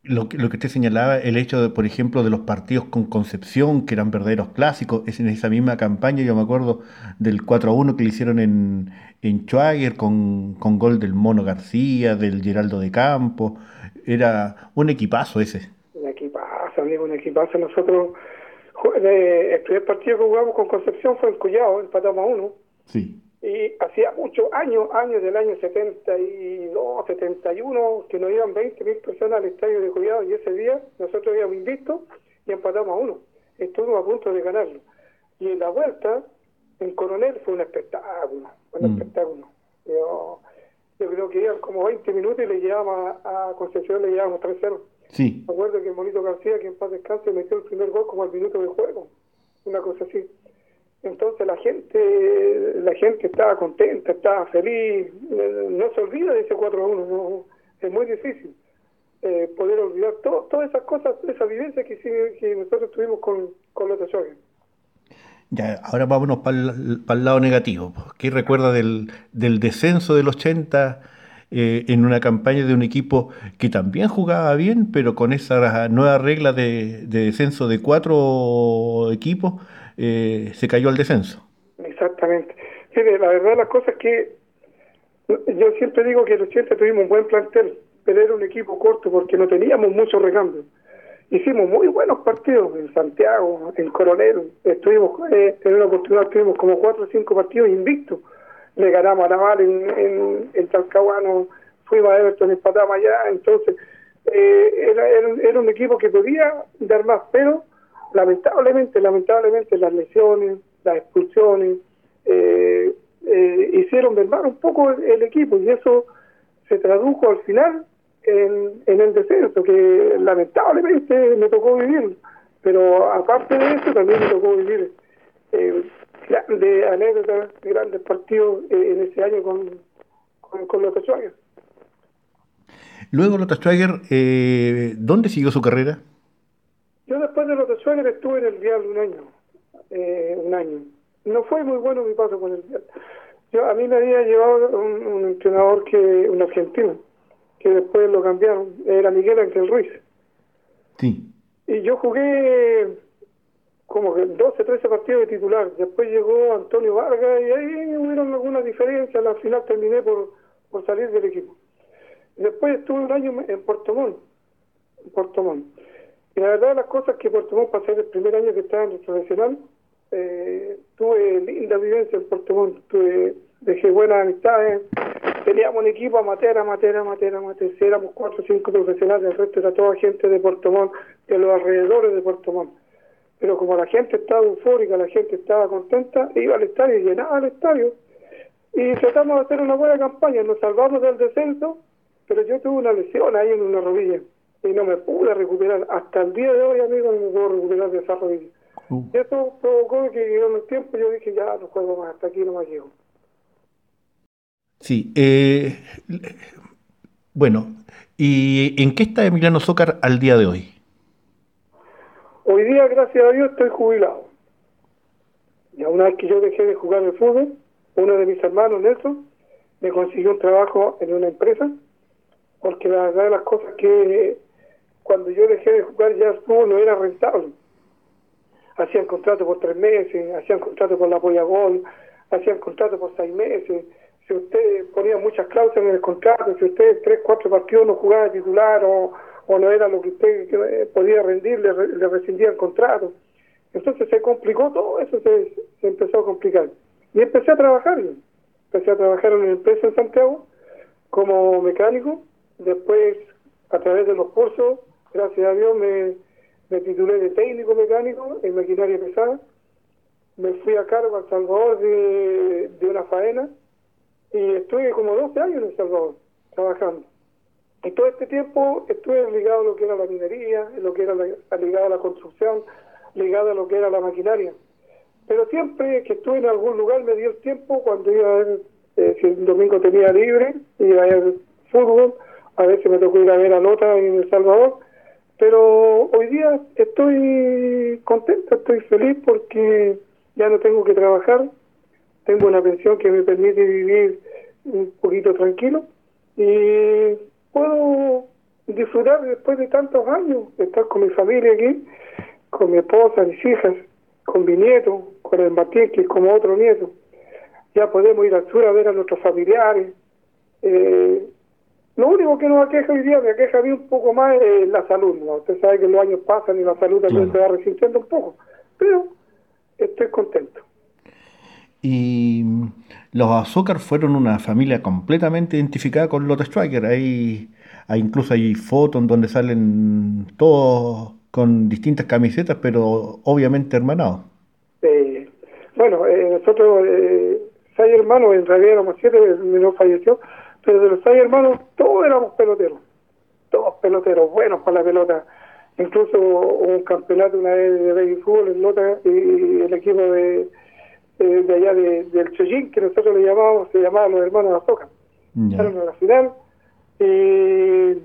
Speaker 1: lo que, lo que usted señalaba, el hecho de, por ejemplo, de los partidos con Concepción, que eran verdaderos clásicos, es en esa misma campaña, yo me acuerdo del 4 a 1 que le hicieron en, en Schwager con, con gol del Mono García, del Geraldo de Campo, era un equipazo ese.
Speaker 9: Un equipazo, amigo, un equipazo. Nosotros el primer partido que jugamos con Concepción fue en Cuyao, empatamos a uno.
Speaker 1: Sí.
Speaker 9: Y hacía muchos años, años del año 72, 71, que nos iban 20 mil personas al estadio de Cuyao y ese día nosotros habíamos invisto y empatamos a uno. Estuvimos a punto de ganarlo. Y en la vuelta, en Coronel fue un espectáculo, un mm. espectáculo. Yo, yo creo que iban como 20 minutos y le llevábamos a, a Concepción, le llevábamos 3-0.
Speaker 1: Sí.
Speaker 9: Me acuerdo que Monito García, que en paz descanse, metió el primer gol como al minuto de juego, una cosa así. Entonces la gente la gente estaba contenta, estaba feliz, no se olvida de ese 4 a 1, no, es muy difícil eh, poder olvidar todo, todas esas cosas, esa vivencia que, que nosotros tuvimos con, con los Choque.
Speaker 1: Ya, ahora vámonos para el, para el lado negativo. ¿Qué recuerda del, descenso del 80? eh, en una campaña de un equipo que también jugaba bien, pero con esa nueva regla de descenso de cuatro equipos, eh, se cayó al descenso.
Speaker 9: Exactamente. La verdad las cosas que yo siempre digo que 80 tuvimos un buen plantel, pero era un equipo corto porque no teníamos mucho recambio. Hicimos muy buenos partidos en Santiago, en Coronel, estuvimos eh, en una oportunidad tuvimos como cuatro o cinco partidos invictos le ganamos a Naval en, en, en Talcahuano, fuimos a Everton, empatamos allá, entonces eh, era, era, era, un equipo que podía dar más, pero lamentablemente, lamentablemente las lesiones, las expulsiones, eh, eh, hicieron mermar un poco el, el, equipo y eso se tradujo al final en, en el descenso, que lamentablemente me tocó vivir, pero aparte de eso también me tocó vivir eh, grandes anécdotas, grandes partidos eh, en ese año con, con, con los Schwager.
Speaker 1: Luego Lota Schwager, eh, ¿dónde siguió su carrera?
Speaker 9: Yo después de los Schwager estuve en el Vial un año, eh, un año. No fue muy bueno mi paso con el Vial. Yo, a mí me había llevado un, un entrenador que, un argentino, que después lo cambiaron, era Miguel Ángel Ruiz.
Speaker 1: Sí.
Speaker 9: Y yo jugué como que 12, 13 partidos de titular. Después llegó Antonio Vargas y ahí hubieron algunas diferencias. Al final terminé por, por salir del equipo. Después estuve un año en Puerto Montt. En Puerto Montt. Y la verdad las cosas que Puerto Montt pasé el primer año que estaba en el profesional, eh, tuve linda vivencia en Puerto Montt. Tuve, dejé buenas amistades. Teníamos un equipo amateur, amateur, amateur, amateur. Éramos cuatro o cinco profesionales, el resto era toda gente de Puerto Montt, de los alrededores de Puerto Montt pero como la gente estaba eufórica, la gente estaba contenta, iba al estadio llenaba el estadio. Y tratamos de hacer una buena campaña, nos salvamos del descenso, pero yo tuve una lesión ahí en una rodilla y no me pude recuperar. Hasta el día de hoy, amigo, no me puedo recuperar de esa rodilla.
Speaker 1: Uh.
Speaker 9: Y eso provocó que llegó el tiempo yo dije, ya no juego más, hasta aquí no más llego.
Speaker 1: Sí. Eh, bueno, ¿y en qué está Emiliano Zócar al día de hoy?
Speaker 9: Hoy día, gracias a Dios, estoy jubilado. Ya una vez que yo dejé de jugar el fútbol, uno de mis hermanos, Nelson, me consiguió un trabajo en una empresa, porque la verdad de las cosas que cuando yo dejé de jugar ya fútbol no era rentable. Hacían contrato por tres meses, hacían contrato por la Gol, hacían contrato por seis meses. Si usted ponía muchas cláusulas en el contrato, si usted tres, cuatro partidos no jugaba titular o o no era lo que usted eh, podía rendir, le, le rescindían contrato. Entonces se complicó todo eso, se, se, empezó a complicar. Y empecé a trabajar, empecé a trabajar en una empresa en Santiago como mecánico, después a través de los cursos, gracias a Dios me, titulé de técnico mecánico en maquinaria pesada, me fui a cargo a El Salvador de, de una faena y estuve como 12 años en El Salvador trabajando. Y todo este tiempo estuve ligado a lo que era la minería, lo que era la, ligado a la construcción, ligado a lo que era la maquinaria. Pero siempre que estuve en algún lugar me dio el tiempo cuando iba a ver, eh, si el domingo tenía libre, iba a ver fútbol, a veces me tocó ir a ver a Lota en El Salvador, pero hoy día estoy contento, estoy feliz porque ya no tengo que trabajar, tengo una pensión que me permite vivir un poquito tranquilo y puedo disfrutar después de tantos años, estar con mi familia aquí, con mi esposa, mis hijas, con mi nieto, con el Martín, que es como otro nieto. Ya podemos ir al sur a ver a nuestros familiares. Eh, lo único que nos aqueja hoy día, me aqueja a mí un poco más es la salud. ¿no? Usted sabe que los años pasan y la salud también
Speaker 1: Claro.
Speaker 9: se va resintiendo un poco. Pero estoy contento.
Speaker 1: Y los Azúcar fueron una familia completamente identificada con Lotte Striker. Hay, hay incluso hay fotos en donde salen todos con distintas camisetas, pero obviamente hermanados.
Speaker 9: Eh, bueno, eh, nosotros, eh, seis hermanos, en realidad éramos siete, el menor falleció, pero de los seis hermanos, todos éramos peloteros. Todos peloteros, buenos para la pelota. Incluso un campeonato una vez de baby fútbol en Lota y el equipo de, de, de allá de, del Chollín, que nosotros le llamábamos, se llamaba los hermanos Azoka. Fueron a la final y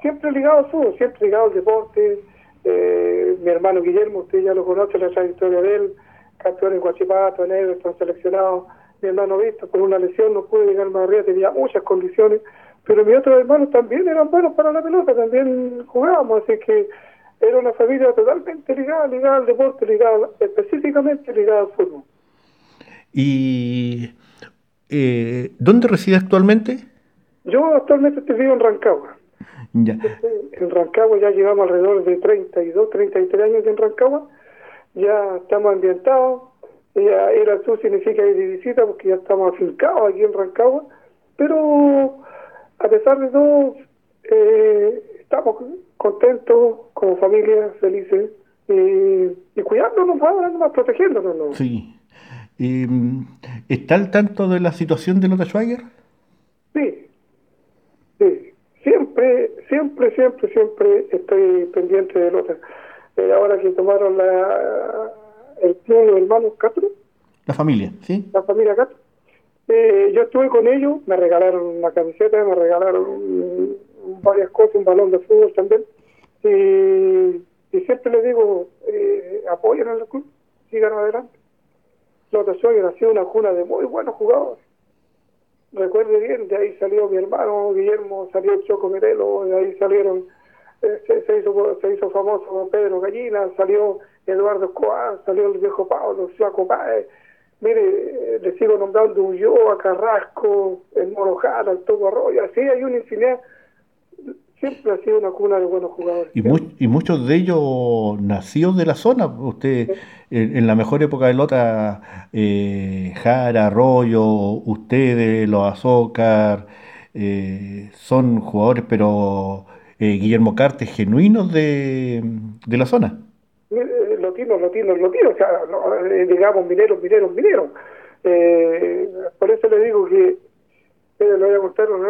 Speaker 9: siempre ligado al fútbol, siempre ligado al deporte. Eh, mi hermano Guillermo, usted ya lo conoce, la trayectoria de él, campeón en Guachipato, en Everton, seleccionado. Mi hermano Víctor, por una lesión, no pude llegar más arriba, tenía muchas condiciones, pero mis otros hermanos también eran buenos para la pelota, también jugábamos, así que era una familia totalmente ligada, ligada al deporte, ligada, específicamente ligada al fútbol.
Speaker 1: ¿Y eh, dónde reside actualmente?
Speaker 9: Yo actualmente estoy vivo en Rancagua.
Speaker 1: Ya.
Speaker 9: En Rancagua ya llevamos alrededor de 32, 33 años en Rancagua. Ya estamos ambientados. Ya ir al sur significa ir de visita porque ya estamos afincados aquí en Rancagua. Pero a pesar de todo, eh, estamos contentos como familia, felices y, y cuidándonos, ahora nomás protegiéndonos. ¿no?
Speaker 1: Sí. Eh, ¿Está al tanto de la situación de Lotte Schwager?
Speaker 9: Sí, sí. Siempre, siempre, siempre, siempre estoy pendiente de Lota. Eh, ahora que tomaron la, el tío de hermanos Castro.
Speaker 1: La familia, ¿sí?
Speaker 9: La familia Castro. Eh, yo estuve con ellos, me regalaron una camiseta, me regalaron varias cosas, un balón de fútbol también. Y, siempre les digo, eh, apoyen al club, sigan adelante. Lota Schwager ha sido una cuna de muy buenos jugadores. Recuerde bien, de ahí salió mi hermano Guillermo, salió Choco Merelo, de ahí salieron, eh, se, hizo, se hizo famoso Pedro Gallina, salió Eduardo Escobar, salió el viejo Pablo, Suaco Páez. Mire, le sigo nombrando Ulloa, Carrasco, el Morojada, el Togo Arroyo, así hay una infinidad siempre ha sido una cuna de buenos jugadores.
Speaker 1: Y, y muchos de ellos nacidos de la zona. Usted, en, la mejor época de Lota, eh, Jara, Arroyo, ustedes, los Azócar, eh, son jugadores, pero eh, Guillermo Cartes, genuinos de, de la zona.
Speaker 9: Lotinos, lotinos, lotinos, o sea, digamos mineros, mineros, mineros. por eso le digo que le voy a contar una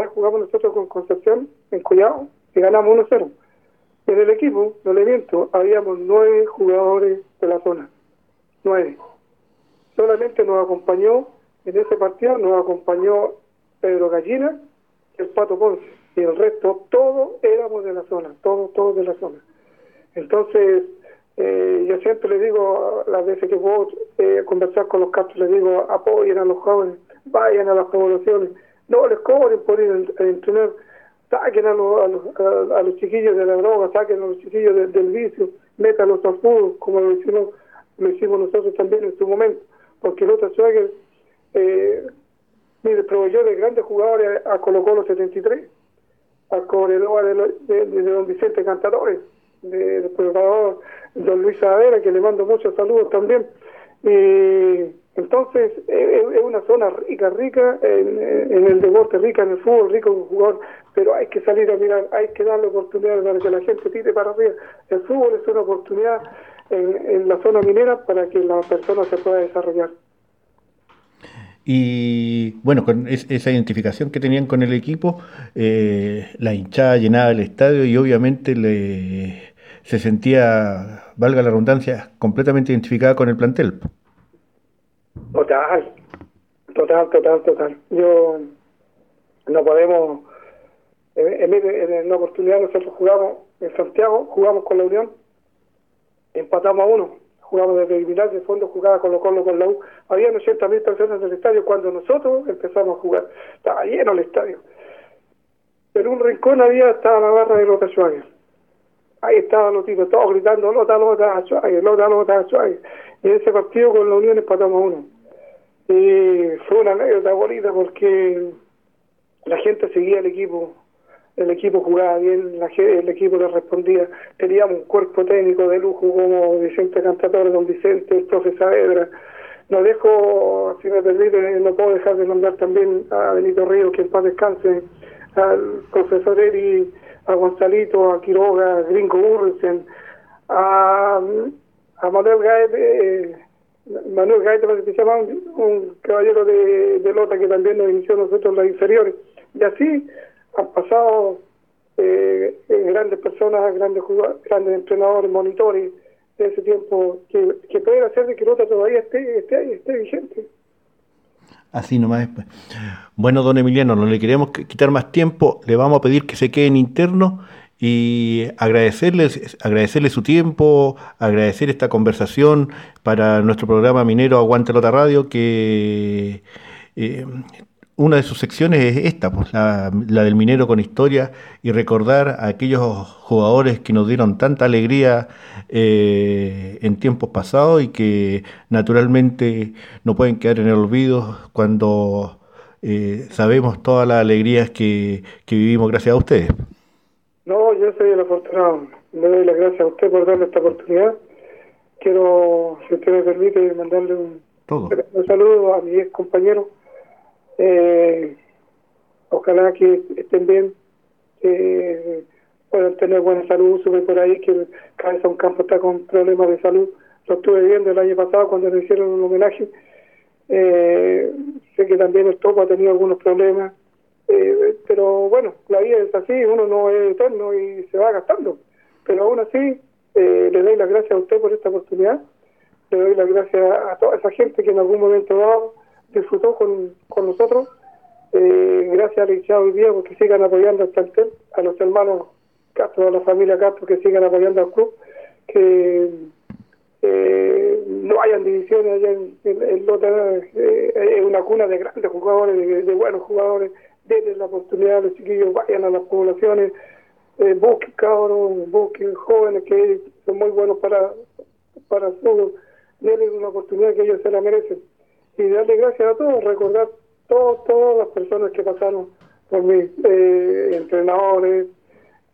Speaker 9: vez jugamos nosotros con Concepción en Collado y ganamos 1-0. En el equipo, no le miento, habíamos nueve jugadores de la zona. Nueve. Solamente nos acompañó, en ese partido nos acompañó Pedro Gallina y el Pato Ponce. Y el resto, todos éramos de la zona, todos, todos de la zona. Entonces, eh, yo siempre le digo, las veces que puedo eh, conversar con los casos, les digo, apoyen a los jóvenes, vayan a las poblaciones, no les cobren por ir a entrenar, saquen a los, a los, chiquillos de la droga, saquen a los chiquillos del vicio, métanlos al fútbol, como lo hicimos, lo hicimos nosotros también en su momento, porque el otro Schwager, eh, mire, proveyó de grandes jugadores a Colo Colo 73, a Cobreloa de, de, de, Don Vicente Cantadores, del profesor Don Luis Adera, que le mando muchos saludos también. Y entonces, es una zona rica, rica en, el deporte, rica en el fútbol, rico en el jugador, pero hay que salir a mirar, hay que darle oportunidad para que la gente tire para arriba. El fútbol es una oportunidad en, la zona minera para que la persona se pueda desarrollar.
Speaker 1: Y bueno, con esa identificación que tenían con el equipo, eh, la hinchada llenaba el estadio y obviamente le, se sentía, valga la redundancia, completamente identificada con el plantel.
Speaker 9: Total, total, total, total. Yo no podemos, en, en, la oportunidad nosotros jugamos en Santiago, jugamos con la Unión, empatamos a uno, jugamos desde el de fondo, jugaba con Colo con la U. Había 80 mil personas en el estadio cuando nosotros empezamos a jugar. Estaba lleno el estadio. En un rincón había, estaba la barra de Lota Schwager. Ahí estaban los tipos, todos gritando, Lota, Lota, Schwager, Lota, Lota, Schwager. Y ese partido con la Unión empatamos uno. Y fue una anécdota bonita porque la gente seguía el equipo, el equipo jugaba bien, la, el equipo le respondía, teníamos un cuerpo técnico de lujo como Vicente Cantador, don Vicente, el profe Saavedra. No dejo, si me permite, no puedo dejar de nombrar también a Benito Río, que en paz descanse, al profesor Eri, a Gonzalito, a Quiroga, a Gringo Urresen, a, a Manuel Gaete, eh, Manuel Gaeta, que se llama un, caballero de, de, Lota que también nos inició nosotros las inferiores. Y así han pasado eh, grandes personas, grandes jugadores, grandes entrenadores, monitores de ese tiempo que, que pueden hacer de que Lota todavía esté, esté, esté vigente.
Speaker 1: Así nomás. Pues. Bueno, don Emiliano, no le queremos quitar más tiempo, le vamos a pedir que se quede en interno y agradecerles, agradecerle su tiempo, agradecer esta conversación para nuestro programa minero Aguante Lota Radio, que eh, una de sus secciones es esta, pues, la, del minero con historia, y recordar a aquellos jugadores que nos dieron tanta alegría eh, en tiempos pasados y que naturalmente no pueden quedar en el olvido cuando eh, sabemos todas las alegrías que vivimos gracias a ustedes.
Speaker 9: No, yo soy el afortunado. Le doy las gracias a usted por darle esta oportunidad. Quiero, si usted me permite, mandarle un, saludo a mis compañeros. Eh, ojalá que estén bien, puedan tener buena salud. Sube por ahí que Cabeza un Campo está con problemas de salud. Lo estuve viendo el año pasado cuando le hicieron un homenaje. Eh, sé que también el Topo ha tenido algunos problemas eh, pero bueno, la vida es así, uno no es eterno y se va gastando. Pero aún así, eh, le doy las gracias a usted por esta oportunidad le doy las gracias a toda esa gente que en algún momento dado disfrutó con, con nosotros. Eh, gracias a hinchada hoy día porque sigan apoyando al plantel, a los hermanos Castro, a la familia Castro que sigan apoyando al club, que eh, no hayan divisiones allá en, en, Lota, eh, es una cuna de grandes jugadores, de, buenos jugadores, denle la oportunidad a los chiquillos, vayan a las poblaciones, busquen cabros, busquen jóvenes que son muy buenos para, para su, denle una oportunidad que ellos se la merecen. Y darle gracias a todos, recordar todas las personas que pasaron por mí, eh, entrenadores,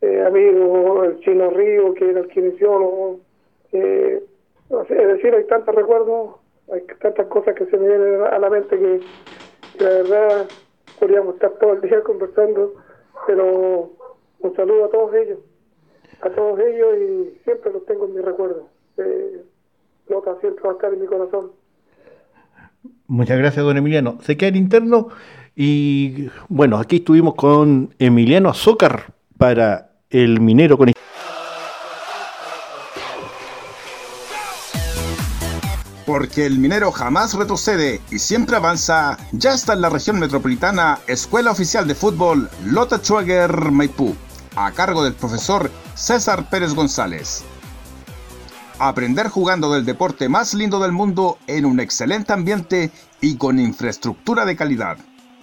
Speaker 9: eh, amigos, el chino Río, que era el kinesiólogo, eh, es decir, hay tantos recuerdos, hay tantas cosas que se me vienen a la mente que, la verdad podríamos estar todo el día conversando, pero un saludo a todos ellos, a todos ellos y siempre los tengo en mi recuerdo. Eh, Lota siempre va a estar en mi corazón.
Speaker 1: Muchas gracias, don Emiliano. Se queda en interno y bueno, aquí estuvimos con Emiliano Azócar para el minero con
Speaker 2: Porque el minero jamás retrocede y siempre avanza, ya está en la región metropolitana Escuela Oficial de Fútbol Lota Schwager Maipú, a cargo del profesor César Pérez González. Aprender jugando del deporte más lindo del mundo en un excelente ambiente y con infraestructura de calidad.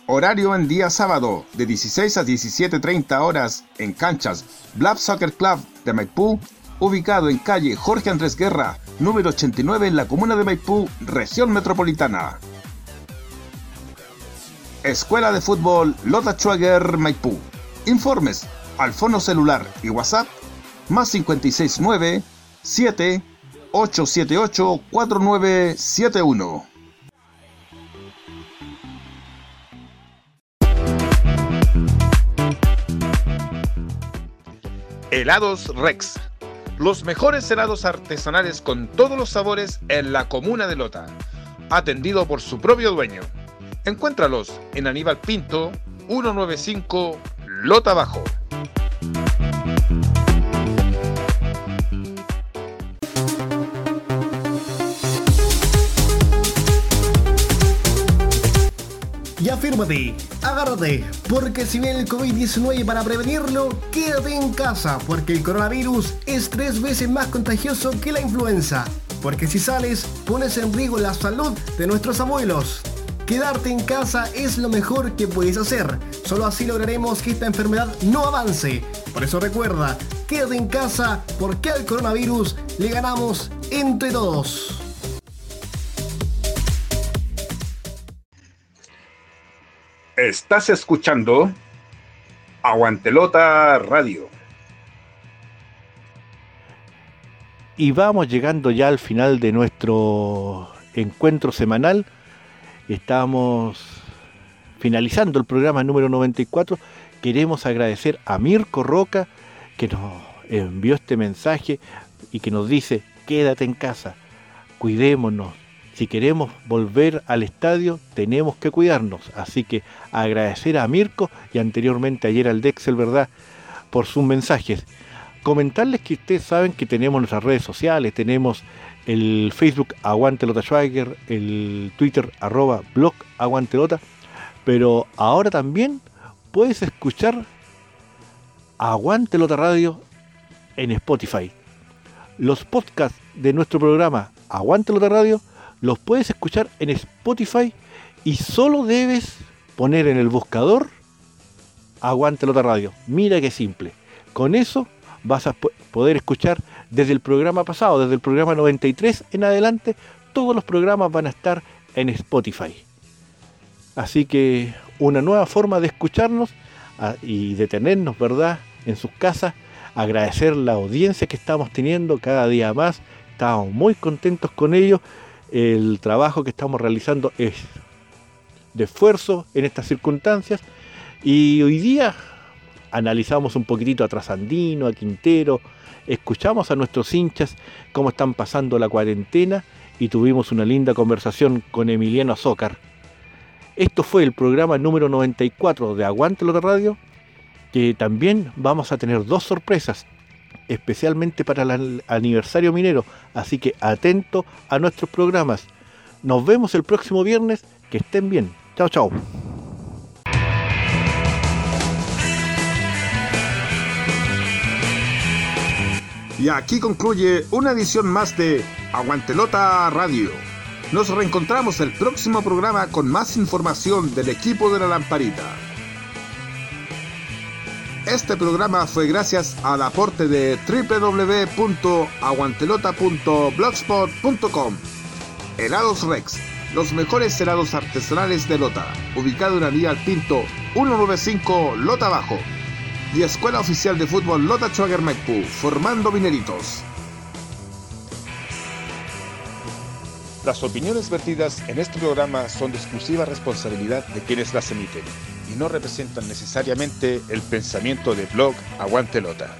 Speaker 2: Horario en día sábado de 16 a 17.30 horas en canchas Blab Soccer Club de Maipú ubicado en calle Jorge Andrés Guerra, número 89 en la comuna de Maipú, región metropolitana. Escuela de Fútbol Lota Schwager Maipú. Informes al fono celular y WhatsApp más 569 7 878 4971. Helados Rex los mejores helados artesanales con todos los sabores en la comuna de Lota, atendido por su propio dueño. Encuéntralos en Aníbal Pinto, 195 Lota Bajo.
Speaker 10: Y afírmate, agárrate, porque si viene el COVID-19 para prevenirlo, quédate en casa, porque el coronavirus es tres veces más contagioso que la influenza. Porque si sales, pones en riesgo la salud de nuestros abuelos. Quedarte en casa es lo mejor que puedes hacer. Solo así lograremos que esta enfermedad no avance. Por eso recuerda, quédate en casa porque al coronavirus le ganamos entre todos.
Speaker 2: Estás escuchando Aguantelota Radio.
Speaker 1: Y vamos llegando ya al final de nuestro encuentro semanal. Estamos finalizando el programa número 94. Queremos agradecer a Mirko Roca que nos envió este mensaje y que nos dice, quédate en casa, cuidémonos, si queremos volver al estadio, tenemos que cuidarnos. Así que agradecer a Mirko y anteriormente ayer al Dexel, ¿verdad? Por sus mensajes. Comentarles que ustedes saben que tenemos nuestras redes sociales, tenemos el Facebook Aguantelota Schweiger, el Twitter arroba blog Aguantelota, pero ahora también puedes escuchar Aguantelota Radio en Spotify. Los podcasts de nuestro programa Aguantelota Radio los puedes escuchar en Spotify y solo debes poner en el buscador Aguante Lota Radio. Mira qué simple. Con eso vas a poder escuchar desde el programa pasado, desde el programa 93 en adelante, todos los programas van a estar en Spotify. Así que una nueva forma de escucharnos ah, y de tenernos, ¿verdad?, en sus casas. Agradecer la audiencia que estamos teniendo cada día más. Estamos muy contentos con ello el trabajo que estamos realizando es de esfuerzo en estas circunstancias y hoy día analizamos un poquitito a Trasandino, a Quintero, escuchamos a nuestros hinchas cómo están pasando la cuarentena y tuvimos una linda conversación con Emiliano Azócar. Esto fue el programa número 94 de Aguante de Radio, que también vamos a tener dos sorpresas. Especialmente para el aniversario minero. Así que atento a nuestros programas. Nos vemos el próximo viernes. Que estén bien. Chao, chao.
Speaker 2: Y aquí concluye una edición más de Aguantelota Radio. Nos reencontramos el próximo programa con más información del equipo de la lamparita. Este programa fue gracias al aporte de www.aguantelota.blogspot.com. Helados Rex, los mejores helados artesanales de Lota, ubicado en la vía Pinto 195 Lota Bajo. Y Escuela Oficial de Fútbol Lota Schwager Maipú, formando mineritos. Las opiniones vertidas en este programa son de exclusiva responsabilidad de quienes las emiten no representan necesariamente el pensamiento de blog Aguante Lota.